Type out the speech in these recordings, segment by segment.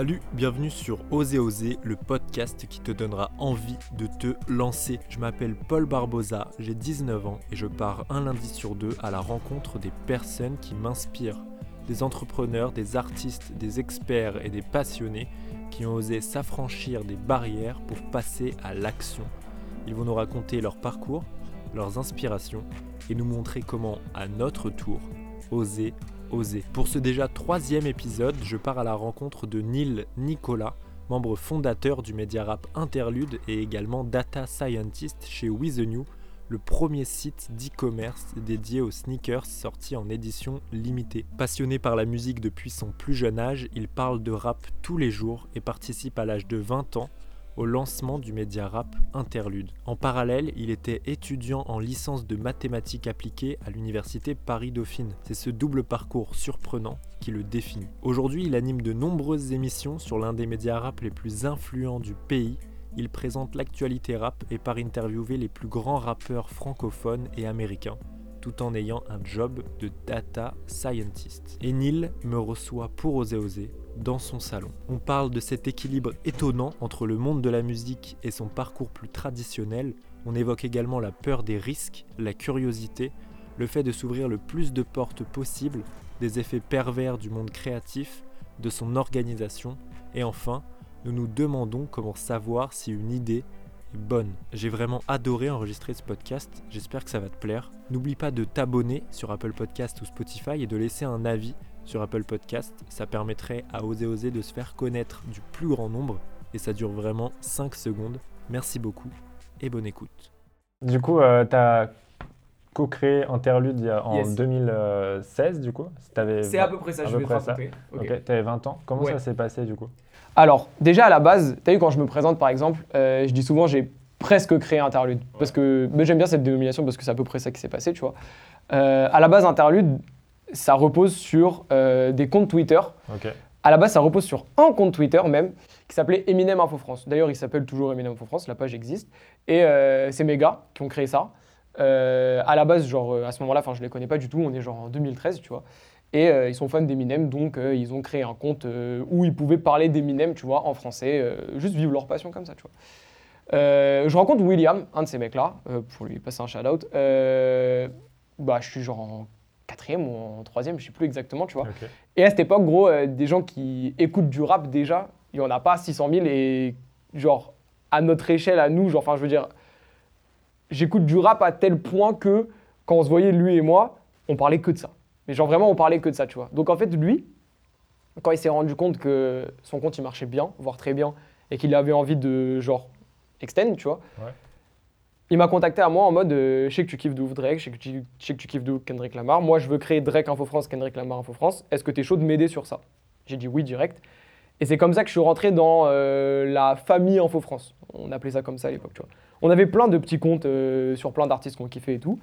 Salut, bienvenue sur Oser Oser, le podcast qui te donnera envie de te lancer. Je m'appelle Paul Barbosa, j'ai 19 ans et je pars un lundi sur deux à la rencontre des personnes qui m'inspirent. Des entrepreneurs, des artistes, des experts et des passionnés qui ont osé s'affranchir des barrières pour passer à l'action. Ils vont nous raconter leur parcours, leurs inspirations et nous montrer comment, à notre tour, oser Pour ce déjà troisième épisode, je pars à la rencontre de Neil Nicolas, membre fondateur du média rap Interlude et également data scientist chez New, le premier site d'e-commerce dédié aux sneakers sorti en édition limitée. Passionné par la musique depuis son plus jeune âge, il parle de rap tous les jours et participe à l'âge de 20 ans au lancement du média rap Interlude. En parallèle, il était étudiant en licence de mathématiques appliquées à l'université Paris-Dauphine. C'est ce double parcours surprenant qui le définit. Aujourd'hui, il anime de nombreuses émissions sur l'un des médias rap les plus influents du pays. Il présente l'actualité rap et part interviewer les plus grands rappeurs francophones et américains tout en ayant un job de data scientist. Et Neil me reçoit pour oser oser dans son salon. On parle de cet équilibre étonnant entre le monde de la musique et son parcours plus traditionnel. On évoque également la peur des risques, la curiosité, le fait de s'ouvrir le plus de portes possible, des effets pervers du monde créatif, de son organisation, et enfin, nous nous demandons comment savoir si une idée est bonne. J'ai vraiment adoré enregistrer ce podcast, j'espère que ça va te plaire. N'oublie pas de t'abonner sur Apple Podcast ou Spotify et de laisser un avis sur Apple Podcast. Ça permettrait à Oser Oser de se faire connaître du plus grand nombre et ça dure vraiment 5 secondes. Merci beaucoup et bonne écoute. Du coup, euh, tu as co-créé Interlude en 2016, du coup C'est à peu près ça, je vais te raconter. Ok, tu avais 20 ans. Comment ça s'est passé, du coup? Alors, déjà à la base, tu as vu quand je me présente, par exemple, euh, je dis souvent j'ai presque créé Interlude. Parce que j'aime bien cette dénomination parce que c'est à peu près ça qui s'est passé, tu vois. Euh, à la base, Interlude, ça repose sur euh, des comptes Twitter. À la base, ça repose sur un compte Twitter même, qui s'appelait Eminem Info France. D'ailleurs, il s'appelle toujours Eminem Info France, la page existe. Et euh, c'est mes gars qui ont créé ça. Euh, à la base, genre, à ce moment-là, enfin, je les connais pas du tout, on est genre en 2013, tu vois. Et ils sont fans d'Eminem, donc ils ont créé un compte où ils pouvaient parler d'Eminem, tu vois, en français, juste vivre leur passion comme ça, tu vois. je rencontre William, un de ces mecs-là, pour lui passer un shout-out. bah, je suis genre en quatrième ou en troisième, je sais plus exactement, tu vois. Et à cette époque, gros, euh, des gens qui écoutent du rap déjà, il n'y en a pas 600 000 et genre à notre échelle, à nous, genre, enfin, je veux dire, j'écoute du rap à tel point que quand on se voyait lui et moi, on parlait que de ça. Mais genre vraiment, on parlait que de ça, tu vois. Donc en fait, lui, quand il s'est rendu compte que son compte il marchait bien, voire très bien, et qu'il avait envie de genre extend, tu vois. Ouais il m'a contacté à moi en mode euh, je sais que tu kiffes de ouf Drake, je sais que tu, kiffes de Kendrick Lamar. Moi, je veux créer Drake Info France, Kendrick Lamar Info France. Est-ce que tu es chaud de m'aider sur ça? J'ai dit oui direct. Et c'est comme ça que je suis rentré dans euh, la famille Info France. On appelait ça comme ça à l'époque, tu vois. On avait plein de petits comptes euh, sur plein d'artistes qu'on kiffait et tout.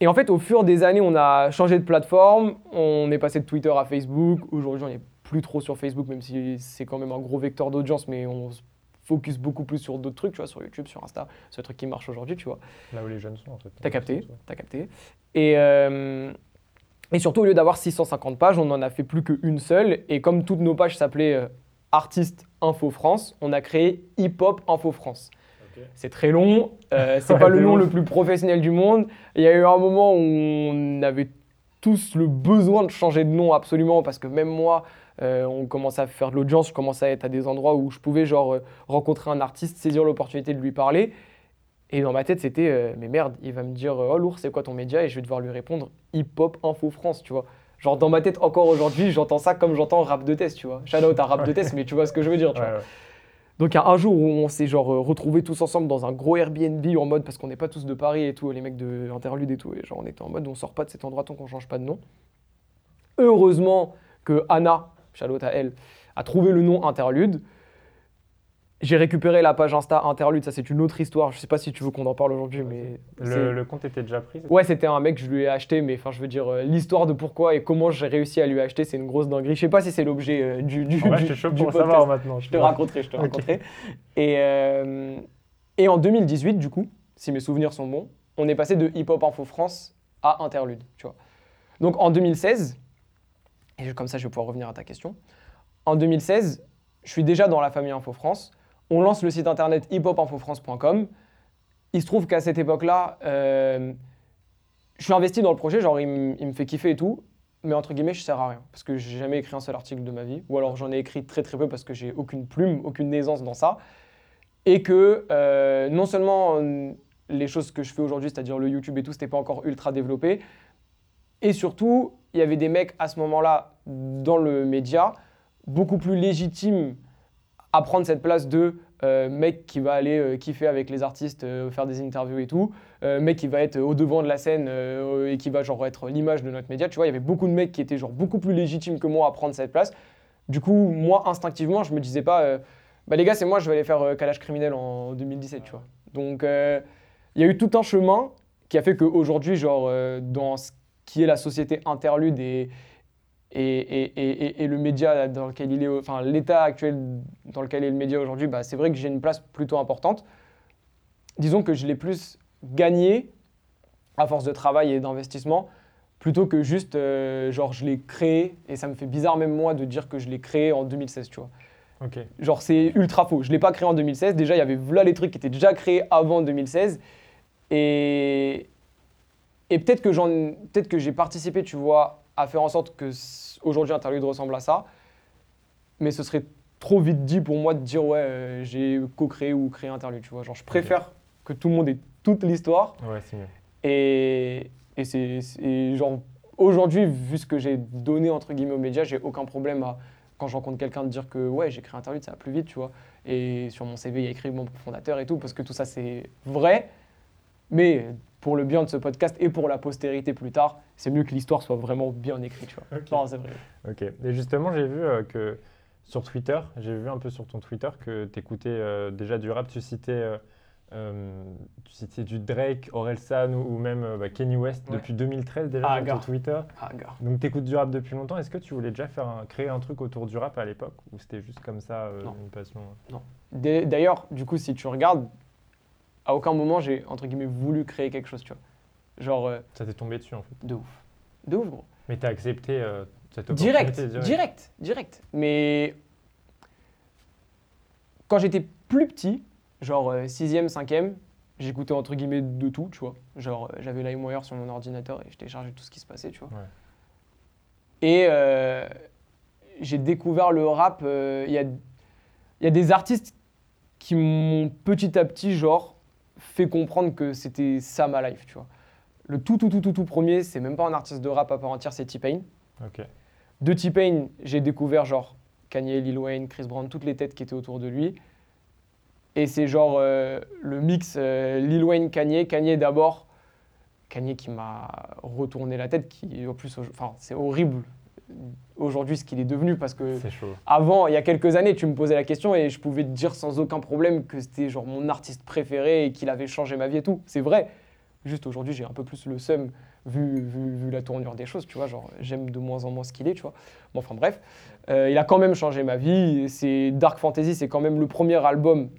Et en fait, au fur des années, on a changé de plateforme. On est passé de Twitter à Facebook. Aujourd'hui, on n'est plus trop sur Facebook, même si c'est quand même un gros vecteur d'audience, mais on focus beaucoup plus sur d'autres trucs, tu vois, sur YouTube, sur Insta, les trucs qui marchent aujourd'hui, tu vois. Là où les jeunes sont, en fait. T'as capté, t'as capté. Et, euh, et surtout, au lieu d'avoir 650 pages, on n'en a fait plus qu'une seule. Et comme toutes nos pages s'appelaient euh, Artiste Info France, on a créé Hip Hop Info France. C'est très long, euh, c'est pas le nom le plus professionnel du monde. Il y a eu un moment où on avait tous le besoin de changer de nom absolument parce que même moi, euh, on commençait à faire de l'audience, je commençais à être à des endroits où je pouvais genre euh, rencontrer un artiste, saisir l'opportunité de lui parler. Et dans ma tête, c'était euh, mais merde, il va me dire oh lourd, c'est quoi ton média? Et je vais devoir lui répondre hip hop info France, tu vois. Genre dans ma tête encore aujourd'hui, j'entends ça comme j'entends rap de test, tu vois. Shout out à rap de test, mais tu vois ce que je veux dire, tu vois. Donc il y a un jour où on s'est genre retrouvés tous ensemble dans un gros Airbnb en mode parce qu'on n'est pas tous de Paris et tout, les mecs de l'interlude et tout, et genre on était en mode on sort pas de cet endroit tant qu'on change pas de nom. Heureusement que Anna, Charlotte à elle, a trouvé le nom Interlude. J'ai récupéré la page Insta Interlude, ça c'est une autre histoire. Je sais pas si tu veux qu'on en parle aujourd'hui, mais. Le, compte était déjà pris Ouais, c'était un mec que je lui ai acheté, mais enfin, je veux dire, euh, l'histoire de pourquoi et comment j'ai réussi à lui acheter, c'est une grosse dinguerie. Je sais pas si c'est l'objet euh, du, du, je chaud pour savoir maintenant. Je te raconterai, je te raconterai. Et, euh, et en 2018, du coup, si mes souvenirs sont bons, on est passé de Hip Hop Info France à Interlude, tu vois. Donc en 2016, et comme ça je vais pouvoir revenir à ta question. En 2016, je suis déjà dans la famille Info France. On lance le site internet hiphopinfofrance.com. Il se trouve qu'à cette époque-là, euh, je suis investi dans le projet, genre il, me fait kiffer et tout, mais entre guillemets, je sers à rien parce que j'ai jamais écrit un seul article de ma vie, ou alors j'en ai écrit très très peu parce que j'ai aucune plume, aucune aisance dans ça, et que euh, non seulement les choses que je fais aujourd'hui, c'est-à-dire le YouTube et tout, c'était pas encore ultra développé, et surtout, il y avait des mecs à ce moment-là dans le média beaucoup plus légitimes à prendre cette place de euh, mec qui va aller euh, kiffer avec les artistes, euh, faire des interviews et tout, mec qui va être au devant de la scène et qui va genre être l'image de notre média. Tu vois, il y avait beaucoup de mecs qui étaient genre beaucoup plus légitimes que moi à prendre cette place. Du coup, moi instinctivement, je me disais pas, bah les gars, c'est moi, je vais aller faire calage criminel en 2017, tu vois. Donc, il y a eu tout un chemin qui a fait qu'aujourd'hui, genre, dans ce qui est la société interlude et, et, et, le média dans lequel il est, enfin l'état actuel dans lequel est le média aujourd'hui, bah, c'est vrai que j'ai une place plutôt importante. Disons que je l'ai plus gagné à force de travail et d'investissement plutôt que juste euh, genre je l'ai créé et ça me fait bizarre même moi de dire que je l'ai créé en 2016, tu vois. Genre c'est ultra faux. Je l'ai pas créé en 2016. Déjà il y avait là les trucs qui étaient déjà créés avant 2016 et et peut-être que j'en peut-être que j'ai participé, tu vois, à faire en sorte que aujourd'hui Interlude ressemble à ça. Mais ce serait trop vite dit pour moi de dire ouais, euh, j'ai co-créé ou créé Interlude, tu vois. Genre, je préfère que tout le monde ait toute l'histoire. Ouais, c'est mieux. Et, et c'est genre, aujourd'hui, vu ce que j'ai donné entre guillemets aux médias, j'ai aucun problème à, quand je rencontre quelqu'un, de dire que ouais, j'ai créé Interlude, ça va plus vite, tu vois. Et sur mon CV, il y a écrit mon fondateur et tout, parce que tout ça, c'est vrai. Mais pour le bien de ce podcast et pour la postérité plus tard, c'est mieux que l'histoire soit vraiment bien écrite. Tu vois. c'est vrai. Ok. Et justement, j'ai vu euh, que sur Twitter, j'ai vu un peu sur ton Twitter que tu écoutais euh, déjà du rap, tu citais, euh, tu citais du Drake, Orelsan ou, ou même bah, Kanye West depuis 2013 déjà ah, sur Twitter. Ah, Donc tu écoutes du rap depuis longtemps. Est-ce que tu voulais déjà faire créer un truc autour du rap à l'époque ou c'était juste comme ça une passion Non. D'ailleurs, du coup, si tu regardes, à aucun moment j'ai entre guillemets voulu créer quelque chose, tu vois. Genre. Euh, ça t'est tombé dessus en fait. De ouf. De ouf, gros. Mais t'as accepté euh, cette opportunité direct, direct, direct, Mais quand j'étais plus petit, genre 6ème, euh, 5ème, j'écoutais entre guillemets de tout, tu vois. Genre j'avais LimeWire sur mon ordinateur et je téléchargeais tout ce qui se passait, tu vois. Et j'ai découvert le rap. Il y a, y, a, des artistes qui m'ont petit à petit, genre, fait comprendre que c'était ça ma life, tu vois. Le tout, tout, tout, tout, tout premier, c'est même pas un artiste de rap à part entière, c'est T-Pain. De T-Pain, j'ai découvert genre Kanye, Lil Wayne, Chris Brown, toutes les têtes qui étaient autour de lui. Et c'est genre euh, le mix euh, Lil Wayne, Kanye. Kanye d'abord. Kanye qui m'a retourné la tête, qui en plus, enfin, c'est horrible aujourd'hui ce qu'il est devenu parce que avant, il y a quelques années, tu me posais la question et je pouvais te dire sans aucun problème que c'était genre mon artiste préféré et qu'il avait changé ma vie et tout. C'est vrai. Juste aujourd'hui, j'ai un peu plus le seum vu, vu, la tournure des choses, tu vois. Genre, j'aime de moins en moins ce qu'il est, tu vois. Bon, enfin bref, euh, il a quand même changé ma vie. C'est Dark Fantasy, c'est quand même le premier album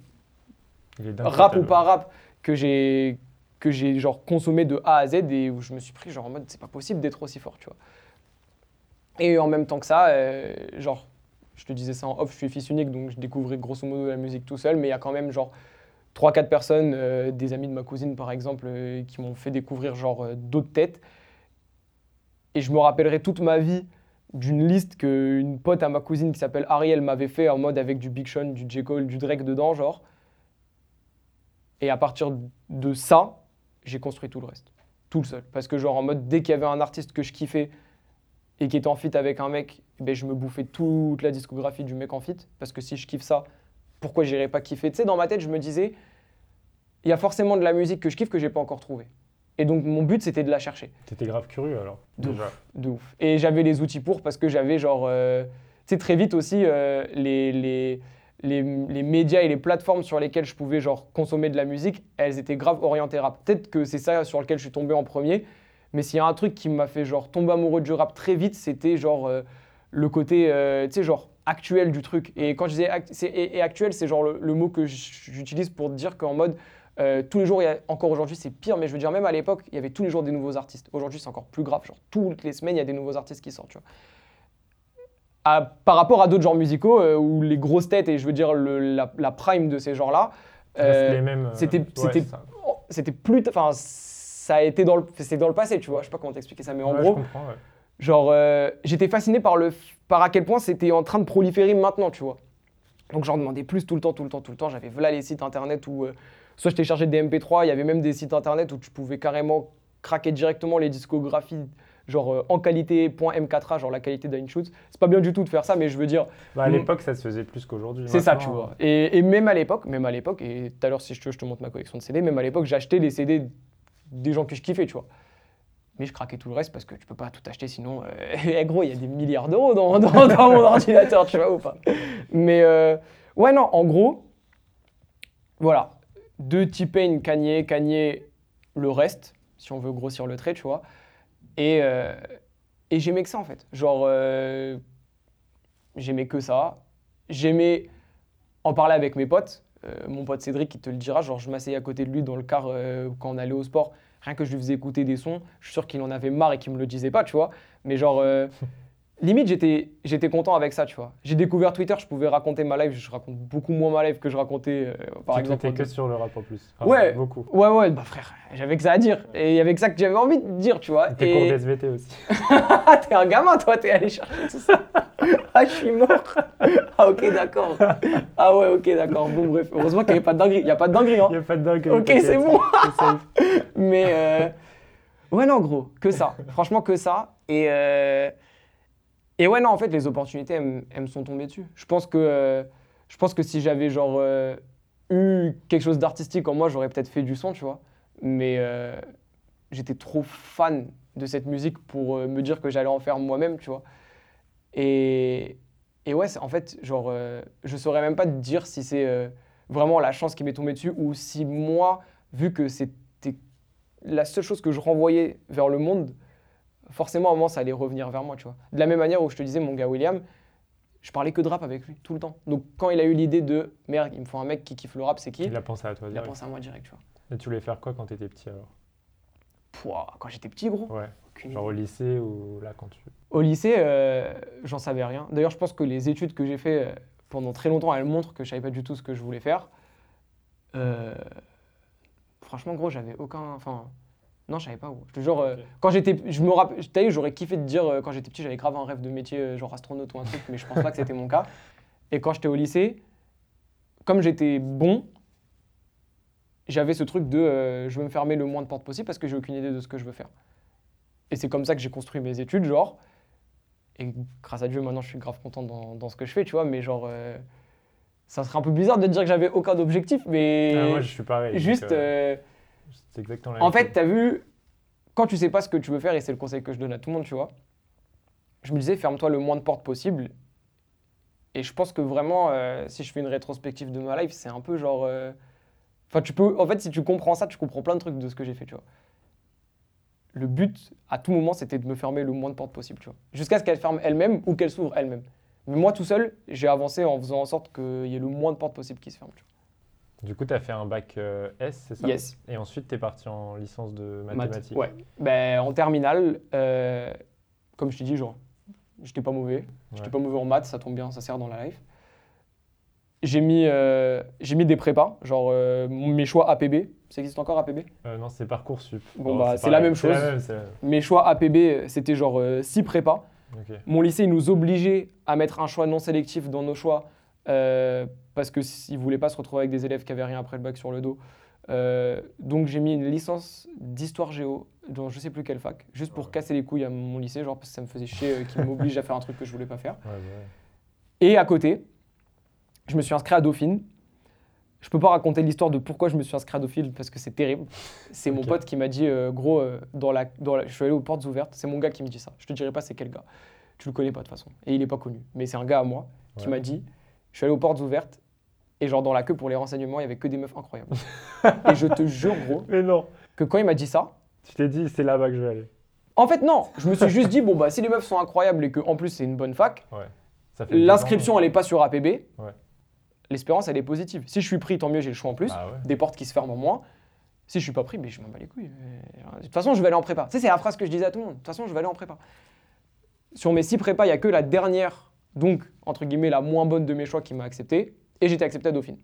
rap ou pas rap que j'ai que j'ai genre consommé de A à Z et où je me suis pris genre en mode c'est pas possible d'être aussi fort, tu vois. Et en même temps que ça, euh, genre, je te disais ça en off, je suis fils unique, donc je découvrais grosso modo la musique tout seul, mais il y a quand même genre 3-4 personnes, euh, des amis de ma cousine par exemple, euh, qui m'ont fait découvrir genre d'autres têtes. Et je me rappellerai toute ma vie d'une liste qu'une pote à ma cousine qui s'appelle Ariel m'avait fait en mode avec du Big Sean, du J. Cole, du Drake dedans, genre. Et à partir de ça, j'ai construit tout le reste. Tout le seul. Parce que genre en mode, dès qu'il y avait un artiste que je kiffais, et qui est en fit avec un mec, eh ben, je me bouffais toute la discographie du mec en fit. Parce que si je kiffe ça, pourquoi j'irais pas kiffer? Tu sais, dans ma tête, je me disais, il y a forcément de la musique que je kiffe que j'ai pas encore trouvée. Et donc, mon but, c'était de la chercher. T'étais grave curieux alors De ouf. De ouf. Et j'avais les outils pour parce que j'avais genre. Euh, tu sais, très vite aussi, euh, les, les, les, les, médias et les plateformes sur lesquelles je pouvais genre consommer de la musique, elles étaient grave orientées rap. Peut-être que c'est ça sur lequel je suis tombé en premier. Mais s'il y a un truc qui m'a fait genre tomber amoureux du rap très vite, c'était genre euh, le côté, euh, tu sais, genre actuel du truc. Et quand je disais et, actuel, c'est genre le, mot que j'utilise pour dire qu'en mode euh, tous les jours, encore aujourd'hui, c'est pire, mais je veux dire, même à l'époque, il y avait tous les jours des nouveaux artistes. Aujourd'hui, c'est encore plus grave. Genre, toutes les semaines, il y a des nouveaux artistes qui sortent. Tu vois. à- par rapport à d'autres genres musicaux euh, où les grosses têtes et je veux dire le- la, la prime de ces genres-là, euh, c'était- ouais, oh, plus. Enfin, ça a été dans le, c'est dans le passé, tu vois. Je sais pas comment t'expliquer ça, mais en Ouais, je gros, comprends, ouais. genre, euh, j'étais fasciné par, le, par à quel point c'était en train de proliférer maintenant, tu vois. Donc j'en demandais plus tout le temps, tout le temps, tout le temps. J'avais voilà les sites internet où euh, soit je téléchargeais des MP3, il y avait même des sites internet où tu pouvais carrément craquer directement les discographies, genre euh, en qualité .m4a, genre la qualité d'Inshoot. C'est pas bien du tout de faire ça, mais je veux dire, Bah, à l'époque, ça se faisait plus qu'aujourd'hui. c'est ça, tu vois. Et, et même à l'époque, même à l'époque, et tout à l'heure, si je te, je te montre ma collection de CD, même à l'époque, j'achetais les CD des gens que je kiffais, tu vois. Mais je craquais tout le reste parce que tu peux pas tout acheter, sinon, euh, eh, gros, il y a des milliards d'euros dans, dans, dans mon ordinateur, tu vois ou pas. Mais euh, ouais, non, en gros, voilà. De T-Pain, Kanye, Kanye, le reste, si on veut grossir le trait, tu vois. Et, euh, et j'aimais que ça, en fait. Genre, euh, j'aimais que ça. J'aimais en parler avec mes potes. Euh, mon pote Cédric, qui te le dira, genre je m'asseyais à côté de lui dans le car euh, quand on allait au sport, rien que je lui faisais écouter des sons, je suis sûr qu'il en avait marre et qu'il me le disait pas, tu vois. Mais genre, euh, limite, j'étais, j'étais content avec ça, tu vois. J'ai découvert Twitter, je pouvais raconter ma life, je raconte beaucoup moins ma life que je racontais, par tu exemple. en- que sur le rap en plus. Enfin, Ouais. Beaucoup. Ouais, ouais, bah frère, j'avais que ça à dire. Et il y avait que ça que j'avais envie de dire, tu vois. Tes Et- cours d'SVT aussi. T'es un gamin, toi, t'es allé chercher tout ça. Ah, je suis mort. Ah, ok, d'accord. Ah, ouais, ok, d'accord. Bon, bref. Heureusement qu'il n'y avait pas de dinguerie. Il n'y a pas de dinguerie, hein. Il n'y a pas de dingue. Ok, c'est bon. Mais, euh, ouais, non, gros, que ça. Franchement, que ça. Et, euh, et ouais, non, en fait, les opportunités, elles, me- elles me sont tombées dessus. Je pense que, euh, je pense que si j'avais, genre, eu quelque chose d'artistique en moi, j'aurais peut-être fait du son, tu vois. Mais j'étais trop fan de cette musique pour me dire que j'allais en faire moi-même, tu vois. Et, et ouais, en fait, genre, euh, je saurais même pas te dire si c'est euh, vraiment la chance qui m'est tombée dessus ou si moi, vu que c'était la seule chose que je renvoyais vers le monde, forcément, à un moment, ça allait revenir vers moi, tu vois. De la même manière où je te disais, mon gars William, je parlais que de rap avec lui, tout le temps. Donc, quand il a eu l'idée de, merde, il me faut un mec qui kiffe le rap, c'est qui? Il a pensé à toi. Il a pensé à moi direct, tu vois. Et tu voulais faire quoi quand t'étais petit alors? Pouah, quand j'étais petit, gros. Ouais. Aucune Genre au lycée ou là quand tu. Au lycée, euh, j'en savais rien. D'ailleurs, je pense que les études que j'ai fait euh, pendant très longtemps, elles montrent que je savais pas du tout ce que je voulais faire. Euh, franchement, gros, j'avais aucun. Enfin, non, je savais pas. Gros. Je te jure, euh, quand j'étais, je me rappelle, t'as vu, j'aurais kiffé de dire euh, quand j'étais petit, j'avais grave un rêve de métier euh, genre astronaute ou un truc, mais je pense pas que c'était mon cas. Et quand j'étais au lycée, comme j'étais bon, j'avais ce truc de euh, je veux me fermer le moins de portes possible parce que j'ai aucune idée de ce que je veux faire. Et c'est comme ça que j'ai construit mes études, genre. Et grâce à Dieu, maintenant, je suis grave content dans, dans ce que je fais, tu vois. Mais genre, euh, ça serait un peu bizarre de te dire que j'avais aucun objectif, mais Ah, moi je suis pareil. juste. euh, euh, C'est exactement la en fait, t'as vu, quand tu sais pas ce que tu veux faire, et c'est le conseil que je donne à tout le monde, tu vois, je me disais, ferme-toi le moins de portes possible. Et je pense que vraiment, euh, si je fais une rétrospective de ma life, c'est un peu genre. Enfin, tu peux. En fait, si tu comprends ça, tu comprends plein de trucs de ce que j'ai fait, tu vois. Le but, à tout moment, c'était de me fermer le moins de portes possible, tu vois. Jusqu'à ce qu'elle ferme elle-même ou qu'elle s'ouvre elle-même. Mais moi, tout seul, j'ai avancé en faisant en sorte qu'il y ait le moins de portes possible qui se ferment, tu Du coup, tu as fait un bac euh, S, c'est ça? Yes. Et ensuite, tu es parti en licence de mathématiques. Ouais. Ben, en terminale, euh, comme je t'ai dit, genre, j'étais pas mauvais. J'étais Ouais. pas mauvais en maths, ça tombe bien, ça sert dans la life. J'ai mis, euh, j'ai mis des prépas, genre mes choix APB. Ça existe encore APB Euh, non, c'est Parcoursup. Bon, bah, c'est la même chose. la même. Mes choix APB, c'était genre 6 prépas. Ok. Mon lycée, il nous obligeait à mettre un choix non sélectif dans nos choix euh, parce qu'ils ne voulaient pas se retrouver avec des élèves qui avaient rien après le bac sur le dos. Euh, donc j'ai mis une licence d'histoire géo dans je sais plus quelle fac, juste pour Ouais. casser les couilles à mon lycée, genre parce que ça me faisait chier euh, qu'ils m'obligent à faire un truc que je voulais pas faire. Ouais, bah ouais. Et à côté, je me suis inscrit à Dauphine. Je peux pas raconter l'histoire de pourquoi je me suis inscrit à Dauphine parce que c'est terrible. C'est mon pote qui m'a dit, euh, gros, euh, dans la, dans la- je suis allé aux portes ouvertes. C'est mon gars qui me dit ça. Je te dirai pas c'est quel gars. Tu le connais pas de toute façon. Et il est pas connu. Mais c'est un gars à moi qui Ouais. m'a dit, je suis allé aux portes ouvertes. Et genre dans la queue pour les renseignements, il y avait que des meufs incroyables. et je te jure, gros, Mais non, que quand il m'a dit ça, tu t'es dit, c'est là-bas que je vais aller. en fait non, je me suis juste dit, bon bah si les meufs sont incroyables et que en plus c'est une bonne fac, Ouais. L'inscription, elle n'est pas sur APB. Ouais. L'espérance, elle est positive. Si je suis pris, tant mieux, j'ai le choix en plus. Ah ouais. Des portes qui se ferment en moins. Si je suis pas pris, mais je m'en bats les couilles. Euh, De toute façon, je vais aller en prépa. Tu sais, c'est la phrase que je disais à tout le monde. De toute façon, je vais aller en prépa. Sur mes six prépas, il n'y a que la dernière donc entre guillemets la moins bonne de mes choix qui m'a accepté, et j'étais accepté à Dauphine.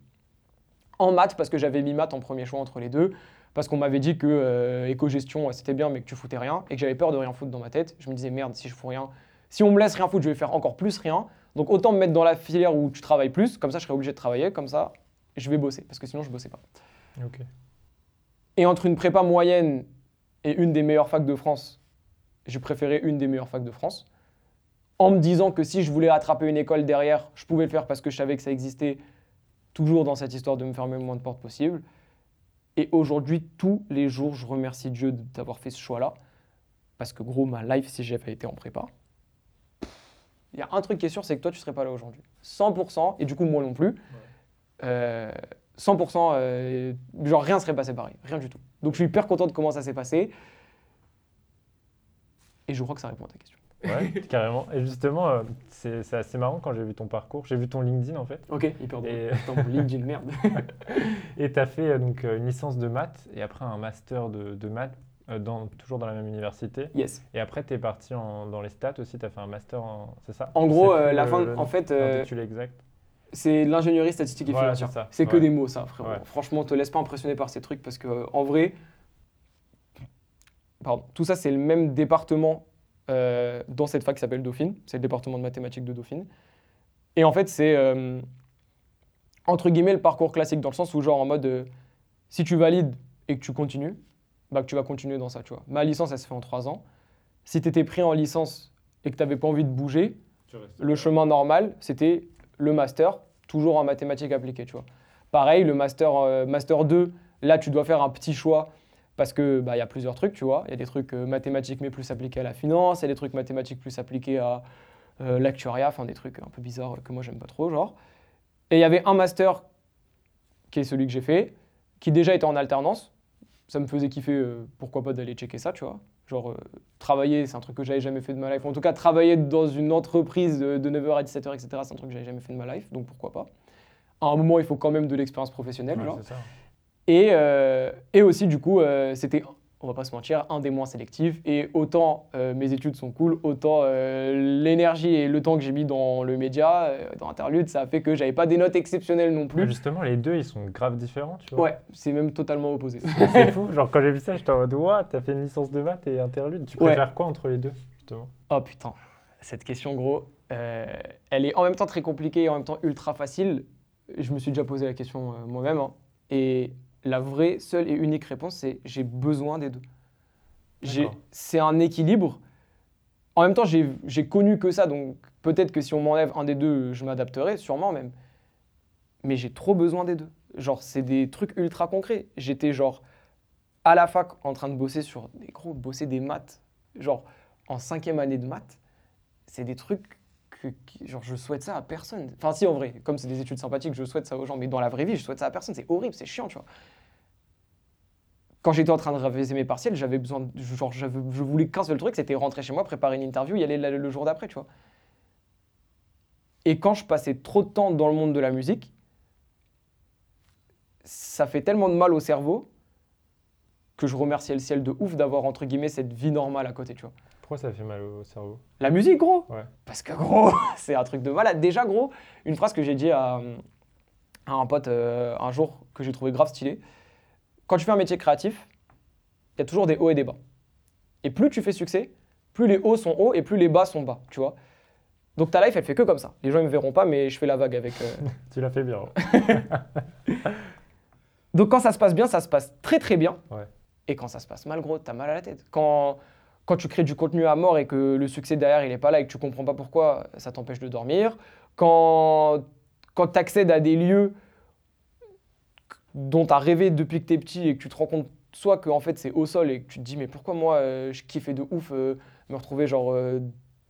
En maths, parce que j'avais mis maths en premier choix entre les deux, parce qu'on m'avait dit que euh, éco-gestion c'était bien mais que tu foutais rien, et que j'avais peur de rien foutre dans ma tête. Je me disais merde, si je fous rien, si on me laisse rien foutre, je vais faire encore plus rien. Donc autant me mettre dans la filière où tu travailles plus, comme ça je serais obligé de travailler, comme ça je vais bosser, parce que sinon je bossais pas. Et entre une prépa moyenne et une des meilleures facs de France, j'ai préféré une des meilleures facs de France. En me disant que si je voulais attraper une école derrière, je pouvais le faire parce que je savais que ça existait, toujours dans cette histoire de me fermer le moins de portes possible. Et aujourd'hui, tous les jours, je remercie Dieu d'avoir fait ce choix-là. Parce que gros, ma life, si j'avais été en prépa, il y a un truc qui est sûr, c'est que toi, tu serais pas là aujourd'hui. 100%, et du coup, moi non plus. Euh, 100%, euh, genre rien serait passé pareil, rien du tout. Donc je suis hyper content de comment ça s'est passé. Et je crois que ça répond à ta question. Ouais, carrément. Et justement, euh, c'est c'est assez marrant quand j'ai vu ton parcours. J'ai vu ton LinkedIn en fait. Ok, hyper drôle. Et- LinkedIn, merde. Et tu as fait euh, donc euh, une licence de maths et après un master de, de maths, euh, dans, toujours dans la même université. yes. Et après, tu es parti en- dans les stats aussi, tu as fait un master en. C'est ça? En gros, euh, la fin, le en fait, euh, l'intitulé exact. c'est l'ingénierie statistique et Voilà, financière. c'est que des mots, ça, frérot. Ouais. Franchement, te laisse pas impressionner par ces trucs parce que, euh, en vrai, pardon, tout ça, c'est le même département euh, dans cette fac qui s'appelle Dauphine. C'est le département de mathématiques de Dauphine. Et en fait, c'est euh, entre guillemets le parcours classique dans le sens où, genre, en mode, euh, si tu valides et que tu continues, bah, que tu vas continuer dans ça, tu vois. Ma licence, elle se fait en trois ans. Si tu étais pris en licence et que tu n'avais pas envie de bouger, le chemin normal, c'était le master, toujours en mathématiques appliquées, tu vois. Pareil, le master, euh, master 2, là, tu dois faire un petit choix parce que bah, y a plusieurs trucs, tu vois. Il y a des trucs euh, mathématiques mais plus appliqués à la finance, il y a des trucs mathématiques plus appliqués à euh, l'actuariat, enfin des trucs un peu bizarres que moi j'aime pas trop, genre. Et il y avait un master qui est celui que j'ai fait, qui déjà était en alternance. Ça me faisait kiffer, euh, pourquoi pas d'aller checker ça, tu vois. Genre, euh, travailler, c'est un truc que j'avais jamais fait de ma life. En tout cas, travailler dans une entreprise de, de 9h à 17h, etc., c'est un truc que j'avais jamais fait de ma life, donc pourquoi pas. À un moment, il faut quand même de l'expérience professionnelle, Ouais, genre. Et, euh, et aussi, du coup, euh, c'était, on va pas se mentir, un des moins sélectifs. Et autant euh, mes études sont cool, autant euh, l'énergie et le temps que j'ai mis dans le média, euh, dans Interlude, ça a fait que j'avais pas des notes exceptionnelles non Mais plus. Justement, les deux, ils sont grave différents, tu vois. Ouais, c'est même totalement opposé. C'est fou. Genre, quand j'ai vu ça, j'étais en mode, Ouah, t'as fait une licence de maths et interlude. Tu Ouais. préfères quoi entre les deux, justement? Oh putain, cette question, gros, elle est en même temps très compliquée et en même temps ultra facile. Je me suis déjà posé la question moi-même. hein. Et la vraie, seule et unique réponse, c'est j'ai besoin des deux. C'est un équilibre. En même temps, j'ai connu que ça, donc peut-être que si on m'enlève un des deux, je m'adapterai, sûrement même. Mais j'ai trop besoin des deux. Genre, c'est des trucs ultra concrets. J'étais genre à la fac en train de bosser sur des gros, bosser des maths. Genre, en cinquième année de maths, c'est des trucs genre, je souhaite ça à personne. Enfin, si, en vrai, comme c'est des études sympathiques, je souhaite ça aux gens, mais dans la vraie vie, je souhaite ça à personne. C'est horrible, c'est chiant, tu vois. Quand j'étais en train de réviser mes partiels, j'avais besoin, genre, je voulais qu'un seul truc, c'était rentrer chez moi, préparer une interview, y aller le, le jour d'après, tu vois. Et quand je passais trop de temps dans le monde de la musique, ça fait tellement de mal au cerveau que je remerciais le ciel de ouf d'avoir, entre guillemets, cette vie normale à côté, tu vois. Pourquoi ça fait mal au cerveau? La musique, gros Ouais. Parce que, gros, c'est un truc de malade. Déjà, gros, une phrase que j'ai dit à, à un pote euh, un jour que j'ai trouvé grave stylé. Quand tu fais un métier créatif, il y a toujours des hauts et des bas. Et plus tu fais succès, plus les hauts sont hauts et plus les bas sont bas, tu vois. Donc ta life, elle fait que comme ça. Les gens ne me verront pas, mais je fais la vague avec. euh, Tu l'as fait bien. ouais. Donc quand ça se passe bien, ça se passe très très bien. Ouais. Et quand ça se passe mal, gros, t'as mal à la tête. Quand, quand tu crées du contenu à mort et que le succès derrière, il est pas là et que tu comprends pas pourquoi, ça t'empêche de dormir. Quand, quand tu accèdes à des lieux dont tu as rêvé depuis que tu es petit et que tu te rends compte soit que en fait c'est au sol et que tu te dis mais pourquoi moi euh, je kiffais de ouf euh, me retrouver genre euh,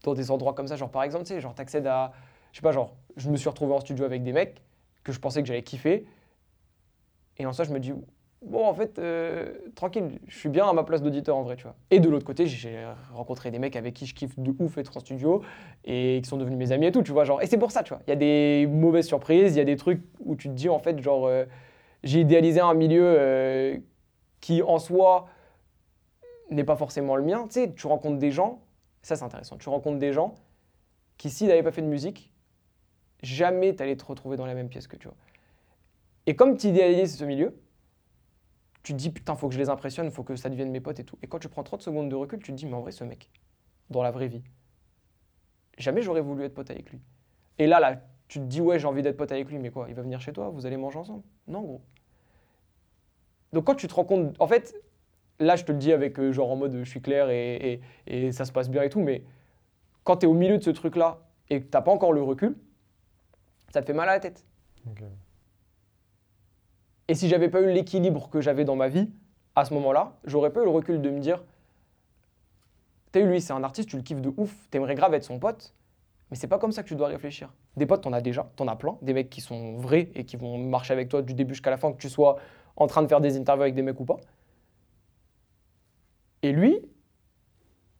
dans des endroits comme ça? Genre par exemple tu sais genre t'accèdes à je sais pas genre je me suis retrouvé en studio avec des mecs que je pensais que j'allais kiffer et en ça, je me dis, bon, en fait, euh, tranquille, je suis bien à ma place d'auditeur en vrai, tu vois. Et de l'autre côté, j'ai rencontré des mecs avec qui je kiffe de ouf être en studio et qui sont devenus mes amis et tout, tu vois. Genre, et c'est pour ça, tu vois. Il y a des mauvaises surprises, il y a des trucs où tu te dis, en fait, genre, euh, j'ai idéalisé un milieu euh, qui, en soi, n'est pas forcément le mien. Tu sais, tu rencontres des gens, ça c'est intéressant, tu rencontres des gens qui, s'ils n'avaient pas fait de musique, jamais tu allais te retrouver dans la même pièce que tu vois. Et comme tu idéalises ce milieu, tu te dis putain, faut que je les impressionne, faut que ça devienne mes potes et tout. Et quand tu prends 30 secondes de recul, tu te dis, mais en vrai, ce mec, dans la vraie vie, jamais j'aurais voulu être pote avec lui. Et là, là, tu te dis, ouais, j'ai envie d'être pote avec lui, mais quoi, il va venir chez toi, vous allez manger ensemble? Non, gros. Donc quand tu te rends compte, en fait, là, je te le dis avec euh, genre en mode je suis clair et, et- ça se passe bien et tout, mais quand tu es au milieu de ce truc-là et que tu pas encore le recul, ça te fait mal à la tête. Et si j'avais pas eu l'équilibre que j'avais dans ma vie, à ce moment-là, j'aurais pas eu le recul de me dire eu lui, c'est un artiste, tu le kiffes de ouf, t'aimerais grave être son pote, mais c'est pas comme ça que tu dois réfléchir. Des potes, t'en as déjà, t'en as plein, des mecs qui sont vrais et qui vont marcher avec toi du début jusqu'à la fin, que tu sois en train de faire des interviews avec des mecs ou pas. Et lui,